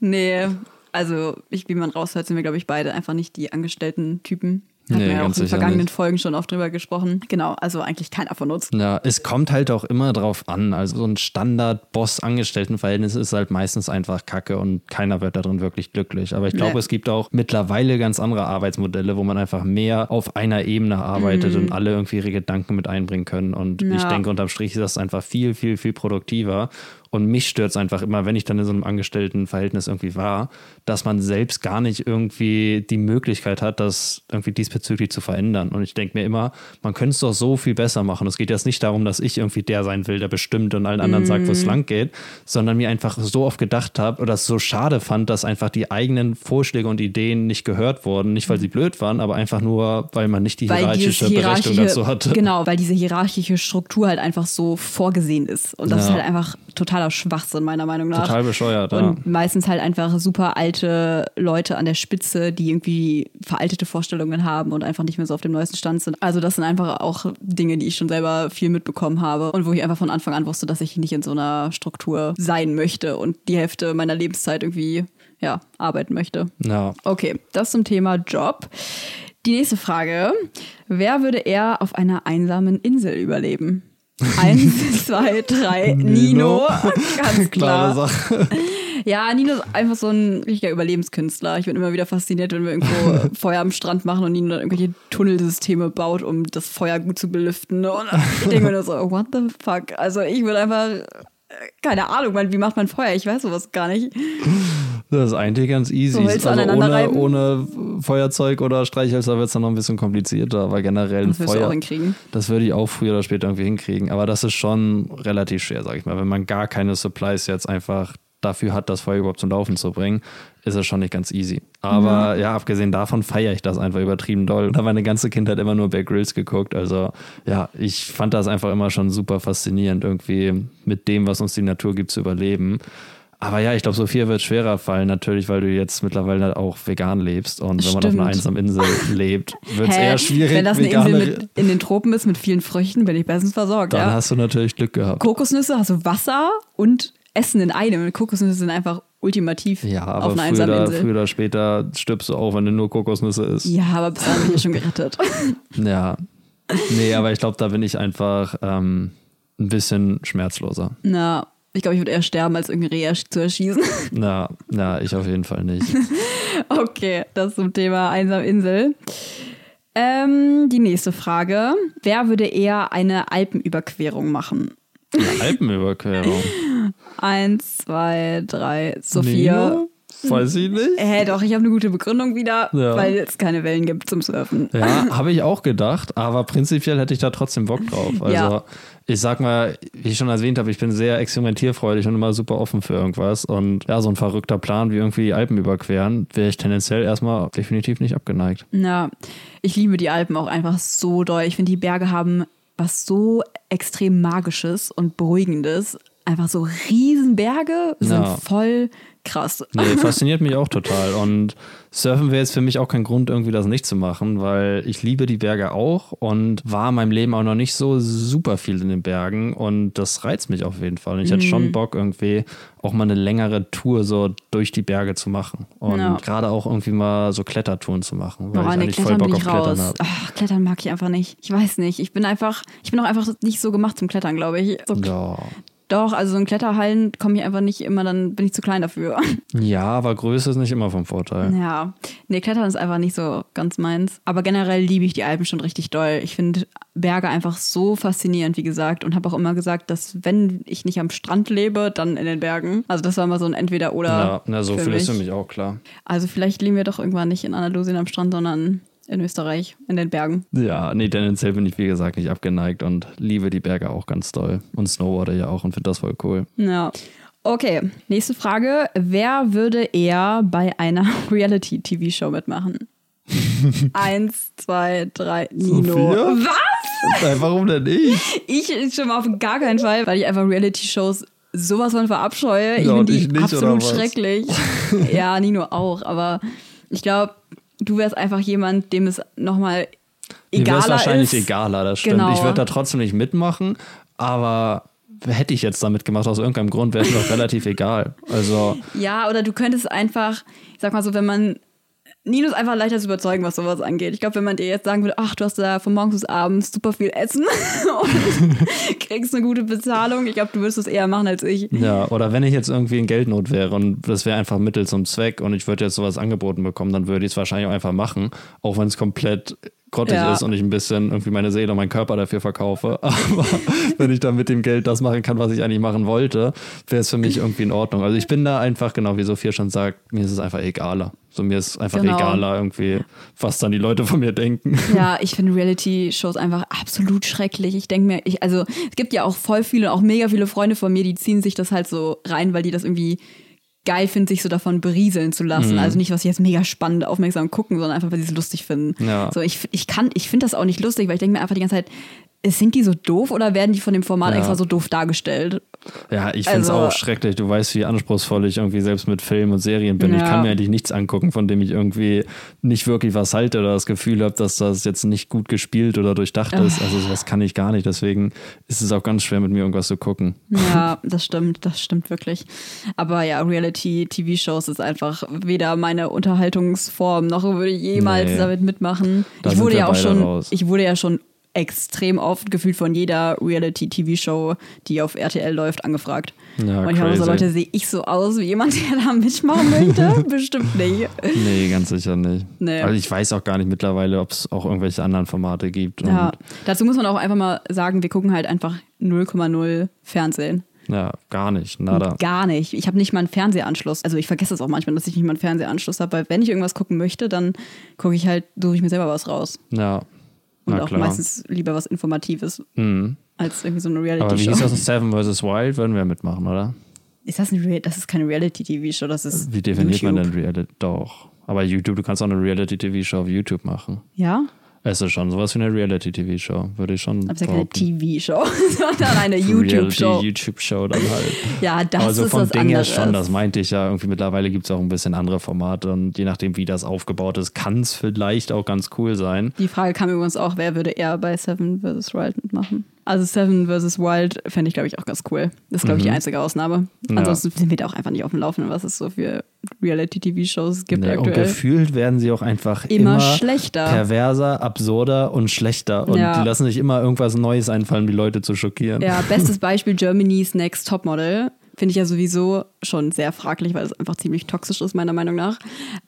Nee. Also, ich, wie man raushört, sind wir, glaube ich, beide einfach nicht die angestellten Typen. Hatten Nee, wir ja auch in den vergangenen nicht. Folgen schon oft drüber gesprochen. Genau, also eigentlich keiner von uns. Ja, es kommt halt auch immer drauf an. Also so ein Standard-Boss-Angestellten-Verhältnis ist halt meistens einfach Kacke und keiner wird darin wirklich glücklich. Aber ich glaube, Nee. es gibt auch mittlerweile ganz andere Arbeitsmodelle, wo man einfach mehr auf einer Ebene arbeitet und alle irgendwie ihre Gedanken mit einbringen können. Und ich Mhm. Ja. denke, unterm Strich ist das einfach viel, viel, viel produktiver. Und mich stört es einfach immer, wenn ich dann in so einem Angestelltenverhältnis irgendwie war, dass man selbst gar nicht irgendwie die Möglichkeit hat, das irgendwie diesbezüglich zu verändern. Und ich denke mir immer, man könnte es doch so viel besser machen. Es geht jetzt nicht darum, dass ich irgendwie der sein will, der bestimmt und allen anderen sagt, wo es lang geht, sondern mir einfach so oft gedacht habe oder es so schade fand, dass einfach die eigenen Vorschläge und Ideen nicht gehört wurden. Nicht, weil sie blöd waren, aber einfach nur, weil man nicht die hierarchische Berechtigung dazu hatte. Genau, weil diese hierarchische Struktur halt einfach so vorgesehen ist. Und das Ja. ist halt einfach totaler Schwachsinn, meiner Meinung nach. Total bescheuert, ja. Und meistens halt einfach super alte Leute an der Spitze, die irgendwie veraltete Vorstellungen haben und einfach nicht mehr so auf dem neuesten Stand sind. Also das sind einfach auch Dinge, die ich schon selber viel mitbekommen habe und wo ich einfach von Anfang an wusste, dass ich nicht in so einer Struktur sein möchte und die Hälfte meiner Lebenszeit irgendwie ja, arbeiten möchte. Ja. Okay, das zum Thema Job. Die nächste Frage. Wer würde eher auf einer einsamen Insel überleben? *laughs* Eins, zwei, drei, Nino. Ganz *laughs* Klare klar. Sache. *laughs* Ja, Nino ist einfach so ein richtiger Überlebenskünstler. Ich bin immer wieder fasziniert, wenn wir irgendwo Feuer am Strand machen und Nino dann irgendwelche Tunnelsysteme baut, um das Feuer gut zu belüften. Und ich denke mir nur so, what the fuck? Also ich würde einfach, keine Ahnung, man, wie macht man Feuer? Ich weiß sowas gar nicht. Das ist eigentlich ganz easy. So also ohne, ohne Feuerzeug oder Streichhölzer wird es dann noch ein bisschen komplizierter, aber generell ein Das Feuer. Das würde ich auch früher oder später irgendwie hinkriegen. Aber das ist schon relativ schwer, sag ich mal. Wenn man gar keine Supplies jetzt einfach dafür hat, das Feuer überhaupt zum Laufen zu bringen, ist es schon nicht ganz easy. Aber ja, abgesehen davon feiere ich das einfach übertrieben doll. Und habe meine ganze Kindheit immer nur Bear Grylls geguckt. Also ja, ich fand das einfach immer schon super faszinierend, irgendwie mit dem, was uns die Natur gibt, zu überleben. Aber ja, ich glaube, Sophia wird schwerer fallen, natürlich, weil du jetzt mittlerweile auch vegan lebst. Und wenn man auf einer Stimmt. einsamen Insel *laughs* lebt, wird es eher schwierig. Wenn das eine Insel mit in den Tropen ist mit vielen Früchten, bin ich bestens versorgt. dann ja? hast du natürlich Glück gehabt. Kokosnüsse, hast du Wasser und Essen in einem. Kokosnüsse sind einfach ultimativ Ja, auf aber einer früher einsamen oder, Insel. früher oder später stirbst du auch, wenn du nur Kokosnüsse isst. Ja, aber bis dahin bin ich ja schon gerettet. *laughs* Ja. Nee, aber ich glaube, da bin ich einfach ähm, ein bisschen schmerzloser. Na, ich glaube, ich würde eher sterben, als irgendwie Rehe zu erschießen. *laughs* Ja, ja, ich auf jeden Fall nicht. *laughs* Okay, das zum Thema einsame Insel. Ähm, die nächste Frage. Wer würde eher eine Alpenüberquerung machen? Eine Alpenüberquerung. Eins, zwei, drei, Sophia. Nino? Weiß ich nicht. Hä, doch, ich habe eine gute Begründung wieder, Ja. weil es keine Wellen gibt zum Surfen. Ja, habe ich auch gedacht, aber prinzipiell hätte ich da trotzdem Bock drauf. *laughs* Also Ja. ich sag mal, wie ich schon erwähnt habe, ich bin sehr experimentierfreudig und immer super offen für irgendwas. Und ja, so ein verrückter Plan wie irgendwie die Alpen überqueren, wäre ich tendenziell erstmal definitiv nicht abgeneigt. Ja, ich liebe die Alpen auch einfach so doll. Ich finde, die Berge haben was so extrem Magisches und Beruhigendes. Einfach so Riesenberge sind Ja. voll krass. Nee, *laughs* fasziniert mich auch total. Und Surfen wäre jetzt für mich auch kein Grund, irgendwie das nicht zu machen, weil ich liebe die Berge auch und war in meinem Leben auch noch nicht so super viel in den Bergen und das reizt mich auf jeden Fall. Und ich hätte Mhm. schon Bock, irgendwie auch mal eine längere Tour so durch die Berge zu machen. Und Ja. gerade auch irgendwie mal so Klettertouren zu machen, weil Boah, ich nee, eigentlich voll Bock auf ich Klettern raus. habe. Ach, Klettern mag ich einfach nicht. Ich weiß nicht. Ich bin einfach, ich bin auch einfach nicht so gemacht zum Klettern, glaube ich. So, Ja. Doch, also so in Kletterhallen komme ich einfach nicht immer, dann bin ich zu klein dafür. *laughs* ja, aber Größe ist nicht immer vom Vorteil. Ja, nee, Klettern ist einfach nicht so ganz meins. Aber generell liebe ich die Alpen schon richtig doll. Ich finde Berge einfach so faszinierend, wie gesagt. Und habe auch immer gesagt, dass wenn ich nicht am Strand lebe, dann in den Bergen. Also das war immer so ein Entweder-Oder. Ja, na, so für viel ist mich. für mich auch klar. Also vielleicht leben wir doch irgendwann nicht in Andalusien am Strand, sondern in Österreich, in den Bergen. Ja, nee, tendenziell bin ich wie gesagt nicht abgeneigt und liebe die Berge auch ganz doll. Und Snowboarder ja auch und finde das voll cool. Ja. Okay, nächste Frage. Wer würde eher bei einer *laughs* Reality-TV-Show mitmachen? *laughs* Eins, zwei, drei, Nino. Sophia? Was? Nein, warum denn nicht? Ich schon mal auf gar keinen Fall, weil ich einfach Reality-Shows sowas von verabscheue. Ich Ja, und finde die ich nicht, absolut schrecklich. *laughs* ja, Nino auch, aber ich glaube, du wärst einfach jemand, dem es nochmal Mir egaler wahrscheinlich ist. egaler, das stimmt. Genau. Ich würde da trotzdem nicht mitmachen, aber hätte ich jetzt damit gemacht, aus irgendeinem Grund, wäre es mir doch *laughs* relativ egal. Also, Ja, oder du könntest einfach, ich sag mal so, wenn man Nino ist einfach leichter zu überzeugen, was sowas angeht. Ich glaube, wenn man dir jetzt sagen würde, ach, du hast da von morgens bis abends super viel Essen *laughs* und *laughs* kriegst eine gute Bezahlung, ich glaube, du würdest es eher machen als ich. Ja, oder wenn ich jetzt irgendwie in Geldnot wäre und das wäre einfach Mittel zum Zweck und ich würde jetzt sowas angeboten bekommen, dann würde ich es wahrscheinlich auch einfach machen, auch wenn es komplett grottig Ja. ist und ich ein bisschen irgendwie meine Seele und meinen Körper dafür verkaufe. *laughs* Aber wenn ich dann mit dem Geld das machen kann, was ich eigentlich machen wollte, wäre es für mich irgendwie in Ordnung. Also ich bin da einfach, genau wie Sophia schon sagt, mir ist es einfach egaler. So mir ist einfach Genau. egaler irgendwie, was dann die Leute von mir denken. Ja, *laughs* ich finde Reality-Shows einfach absolut schrecklich. Ich denke mir, ich, also es gibt ja auch voll viele, auch mega viele Freunde von mir, die ziehen sich das halt so rein, weil die das irgendwie geil finden, sich so davon berieseln zu lassen. Mhm. Also nicht, was sie jetzt mega spannend aufmerksam gucken, sondern einfach, weil sie es lustig finden. Ja. So, ich, ich kann, ich finde das auch nicht lustig, weil ich denke mir einfach die ganze Zeit, sind die so doof oder werden die von dem Format Ja. extra so doof dargestellt? Ja, ich finde es Also- auch schrecklich. Du weißt, wie anspruchsvoll ich irgendwie selbst mit Filmen und Serien bin. Ich Ja. kann mir eigentlich nichts angucken, von dem ich irgendwie nicht wirklich was halte oder das Gefühl habe, dass das jetzt nicht gut gespielt oder durchdacht ist. Also sowas kann ich gar nicht. Deswegen ist es auch ganz schwer, mit mir irgendwas zu gucken. Ja, *laughs* das stimmt, das stimmt wirklich. Aber ja, Reality-TV-Shows ist einfach weder meine Unterhaltungsform noch würde ich jemals Nee. damit mitmachen. Da ich wurde ja auch schon, raus. ich wurde ja schon extrem oft gefühlt von jeder Reality-TV-Show, die auf RTL läuft, angefragt. Ja, Und ich habe so. Leute, sehe ich so aus wie jemand, der da mitmachen möchte? *laughs* Bestimmt nicht. Nee, ganz sicher nicht. Nee. Also ich weiß auch gar nicht mittlerweile, ob es auch irgendwelche anderen Formate gibt. Ja, dazu muss man auch einfach mal sagen, wir gucken halt einfach 0,0 Fernsehen. ja, gar nicht. Nada. Gar nicht. Ich habe nicht mal einen Fernsehanschluss. Also ich vergesse es auch manchmal, dass ich nicht mal einen Fernsehanschluss habe, weil wenn ich irgendwas gucken möchte, dann gucke ich halt, suche ich mir selber was raus. Ja. Und Na auch klar. meistens lieber was Informatives Mhm. als irgendwie so eine Aber wie Reality-Show. hieß das? Seven vs. Wild würden wir mitmachen, oder? Ist das eine Rea das ist keine Reality-TV-Show, das ist Wie definiert YouTube. man denn Reality? Doch. Aber YouTube, du kannst auch eine Reality-TV-Show auf YouTube machen. Ja? Es ist schon sowas wie eine Reality-TV-Show, würde ich schon Aber es ist ja keine. TV-Show, sondern *laughs* eine YouTube-Show. Reality-YouTube-Show dann halt. *laughs* Ja, das Aber so ist vom Ding her schon, das meinte ich ja. Irgendwie mittlerweile gibt es auch ein bisschen andere Formate und je nachdem, wie das aufgebaut ist, kann es vielleicht auch ganz cool sein. Die Frage kam übrigens auch, wer würde eher bei Seven vs. Wild mitmachen? Also Seven vs. Wild fände ich, glaube ich, auch ganz cool. Das ist, glaube ich, die einzige Ausnahme. Mhm. Ja. Ansonsten sind wir da auch einfach nicht auf dem Laufenden, was es so für Reality-TV-Shows gibt Nee, und aktuell. gefühlt werden sie auch einfach Immer immer, schlechter. perverser, absurder und schlechter. Und Ja. die lassen sich immer irgendwas Neues einfallen, die Leute zu schockieren. Ja, *laughs* bestes Beispiel Germany's Next Topmodel. Finde ich ja sowieso schon sehr fraglich, weil es einfach ziemlich toxisch ist, meiner Meinung nach.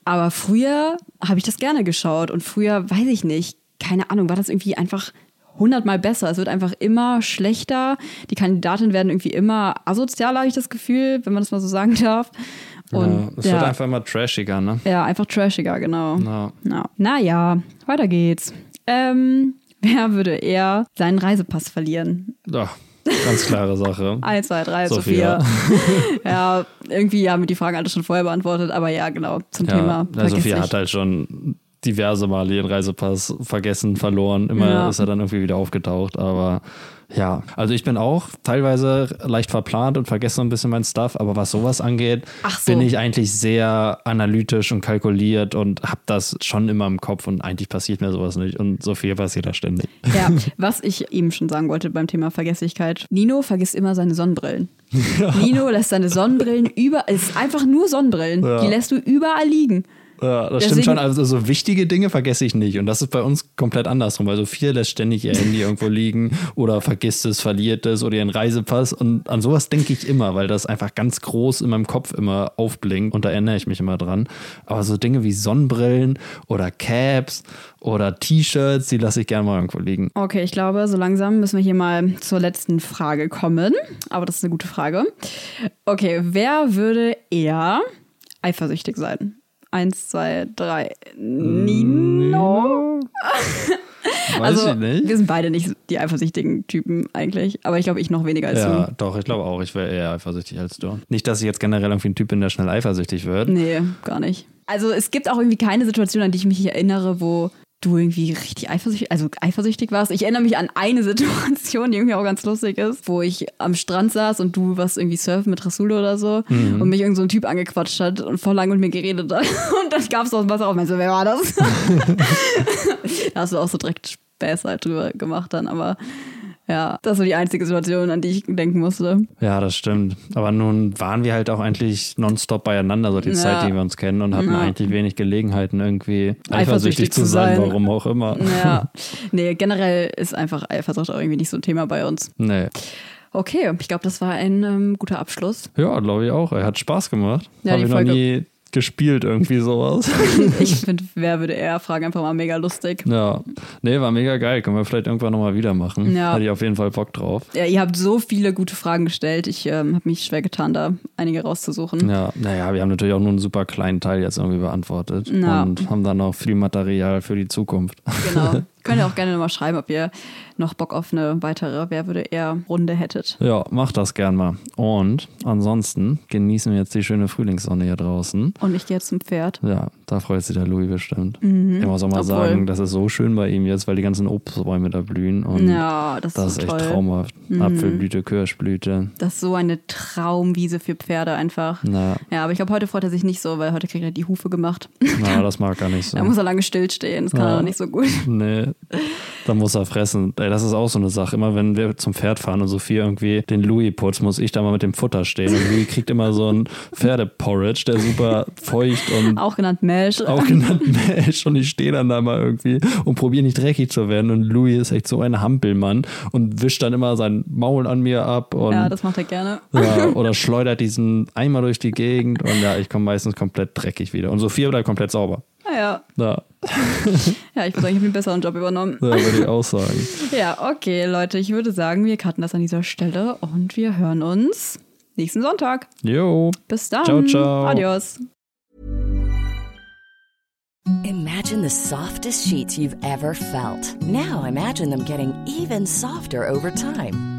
Aber früher habe ich das gerne geschaut und früher, weiß ich nicht, keine Ahnung, war das irgendwie einfach hundertmal besser. Es wird einfach immer schlechter. Die Kandidatinnen werden irgendwie immer asozialer, habe ich das Gefühl, wenn man das mal so sagen darf. Und ja, es ja, wird einfach immer trashiger, ne? ja, einfach trashiger, genau. Ja. Na, naja, weiter geht's. Ähm, wer würde eher seinen Reisepass verlieren? Ja, ganz klare Sache. *laughs* Eins, zwei, drei, Sophia. Sophia. *laughs* *laughs* ja, irgendwie haben wir die Fragen alle schon vorher beantwortet, aber ja, genau, zum Ja, Thema. ja, Sophia vergesslich. hat halt schon diverse Male ihren Reisepass vergessen, verloren. Immer Ja. ist er dann irgendwie wieder aufgetaucht. Aber ja, also ich bin auch teilweise leicht verplant und vergesse so ein bisschen mein Stuff. Aber was sowas angeht, so. bin ich eigentlich sehr analytisch und kalkuliert und habe das schon immer im Kopf. Und eigentlich passiert mir sowas nicht. Und Sophia passiert das ständig. Ja, *laughs* was ich eben schon sagen wollte beim Thema Vergesslichkeit. Nino vergisst immer seine Sonnenbrillen. *laughs* Nino lässt seine Sonnenbrillen über, es ist einfach nur Sonnenbrillen. Ja. Die lässt du überall liegen. Ja, das Deswegen- stimmt schon. Also so wichtige Dinge vergesse ich nicht. Und das ist bei uns komplett andersrum, weil Sophia lässt ständig ihr Handy irgendwo liegen oder vergisst es, verliert es oder ihren Reisepass. Und an sowas denke ich immer, weil das einfach ganz groß in meinem Kopf immer aufblinkt und da erinnere ich mich immer dran. Aber so Dinge wie Sonnenbrillen oder Caps oder T-Shirts, die lasse ich gerne mal irgendwo liegen. Okay, ich glaube, so langsam müssen wir hier mal zur letzten Frage kommen. Aber das ist eine gute Frage. Okay, wer würde eher eifersüchtig sein? Eins, zwei, drei. Nino? Weiß also, ich nicht. wir sind beide nicht die eifersüchtigen Typen eigentlich. Aber ich glaube, ich noch weniger als Ja, du. doch, ich glaube auch, ich wäre eher eifersüchtig als du. Nicht, dass ich jetzt generell irgendwie ein Typ bin, der schnell eifersüchtig wird. Nee, gar nicht. Also es gibt auch irgendwie keine Situation, an die ich mich erinnere, wo du irgendwie richtig eifersüchtig, also eifersüchtig warst. Ich erinnere mich an eine *laughs* Situation, die irgendwie auch ganz lustig ist, wo ich am Strand saß und du warst irgendwie surfen mit Rasul oder so Mhm. und mich irgend so ein Typ angequatscht hat und voll lang mit mir geredet hat. *laughs* Und dann gab es aus dem Wasser auf. Meinst du, wer war das? *laughs* da hast du auch so direkt Späße halt drüber gemacht dann, aber Ja, das war die einzige Situation, an die ich denken musste. Ja, das stimmt. Aber nun waren wir halt auch eigentlich nonstop beieinander, so die Ja. Zeit, die wir uns kennen und hatten Ja. eigentlich wenig Gelegenheiten, irgendwie eifersüchtig, Eifersüchtig zu sein, sein. warum auch immer. Ja, *laughs* nee, generell ist einfach Eifersucht auch irgendwie nicht so ein Thema bei uns. Nee. Okay, ich glaube, das war ein ähm, guter Abschluss. Ja, glaube ich auch. Er hat Spaß gemacht. Ja, Habe ich noch Folge- nie gespielt, irgendwie sowas. *laughs* Ich finde, wer würde eher fragen, einfach mal mega lustig. ja. Nee, war mega geil. Können wir vielleicht irgendwann nochmal wieder machen. Ja. Hätte ich auf jeden Fall Bock drauf. Ja, ihr habt so viele gute Fragen gestellt. Ich ähm, habe mich schwer getan, da einige rauszusuchen. Ja, naja, wir haben natürlich auch nur einen super kleinen Teil jetzt irgendwie beantwortet Ja. und haben dann noch viel Material für die Zukunft. Genau. *laughs* Könnt ihr auch gerne nochmal schreiben, ob ihr noch Bock auf eine weitere Wer würde eher Runde hättet. Ja, macht das gern mal. Und ansonsten genießen wir jetzt die schöne Frühlingssonne hier draußen. Und ich gehe jetzt zum Pferd. Ja, da freut sich der Louis bestimmt. Ich muss auch mal Mhm. Obwohl- sagen, das ist so schön bei ihm jetzt, weil die ganzen Obstbäume da blühen. Und Ja, das, das ist so echt toll. Mhm. traumhaft. Apfelblüte, Kirschblüte. Das ist so eine Traumwiese für Pferde einfach. Na, Ja, aber ich glaube, heute freut er sich nicht so, weil heute kriegt er die Hufe gemacht. na, das mag er nicht *laughs* so. Da muss er lange stillstehen. Das kann Ja. er nicht so gut. Nee, *laughs* da muss er fressen. Ey, das ist auch so eine Sache. Immer wenn wir zum Pferd fahren und Sophie irgendwie den Louis putzt, muss ich da mal mit dem Futter stehen. Und Louis kriegt immer so ein Pferdeporridge, der super feucht und Auch genannt Mesh. auch genannt Mesh. Und ich stehe dann da mal irgendwie und probiere nicht dreckig zu werden. Und Louis ist echt so ein Hampelmann und wischt dann immer sein Maul an mir ab und Ja, das macht er gerne. ja, oder schleudert diesen Eimer durch die Gegend. Und ja, ich komme meistens komplett dreckig wieder. Und Sophia bleibt komplett sauber. Ah, ja. Ja, *laughs* ja, ich würde sagen, ich habe einen besseren Job übernommen. ja würde ich auch sagen. *laughs* Ja, okay, Leute, ich würde sagen, wir cutten das an dieser Stelle und wir hören uns nächsten Sonntag. Jo. Bis dann. Ciao, ciao. Adios. Imagine the softest sheets you've ever felt. Now imagine them getting even softer over time.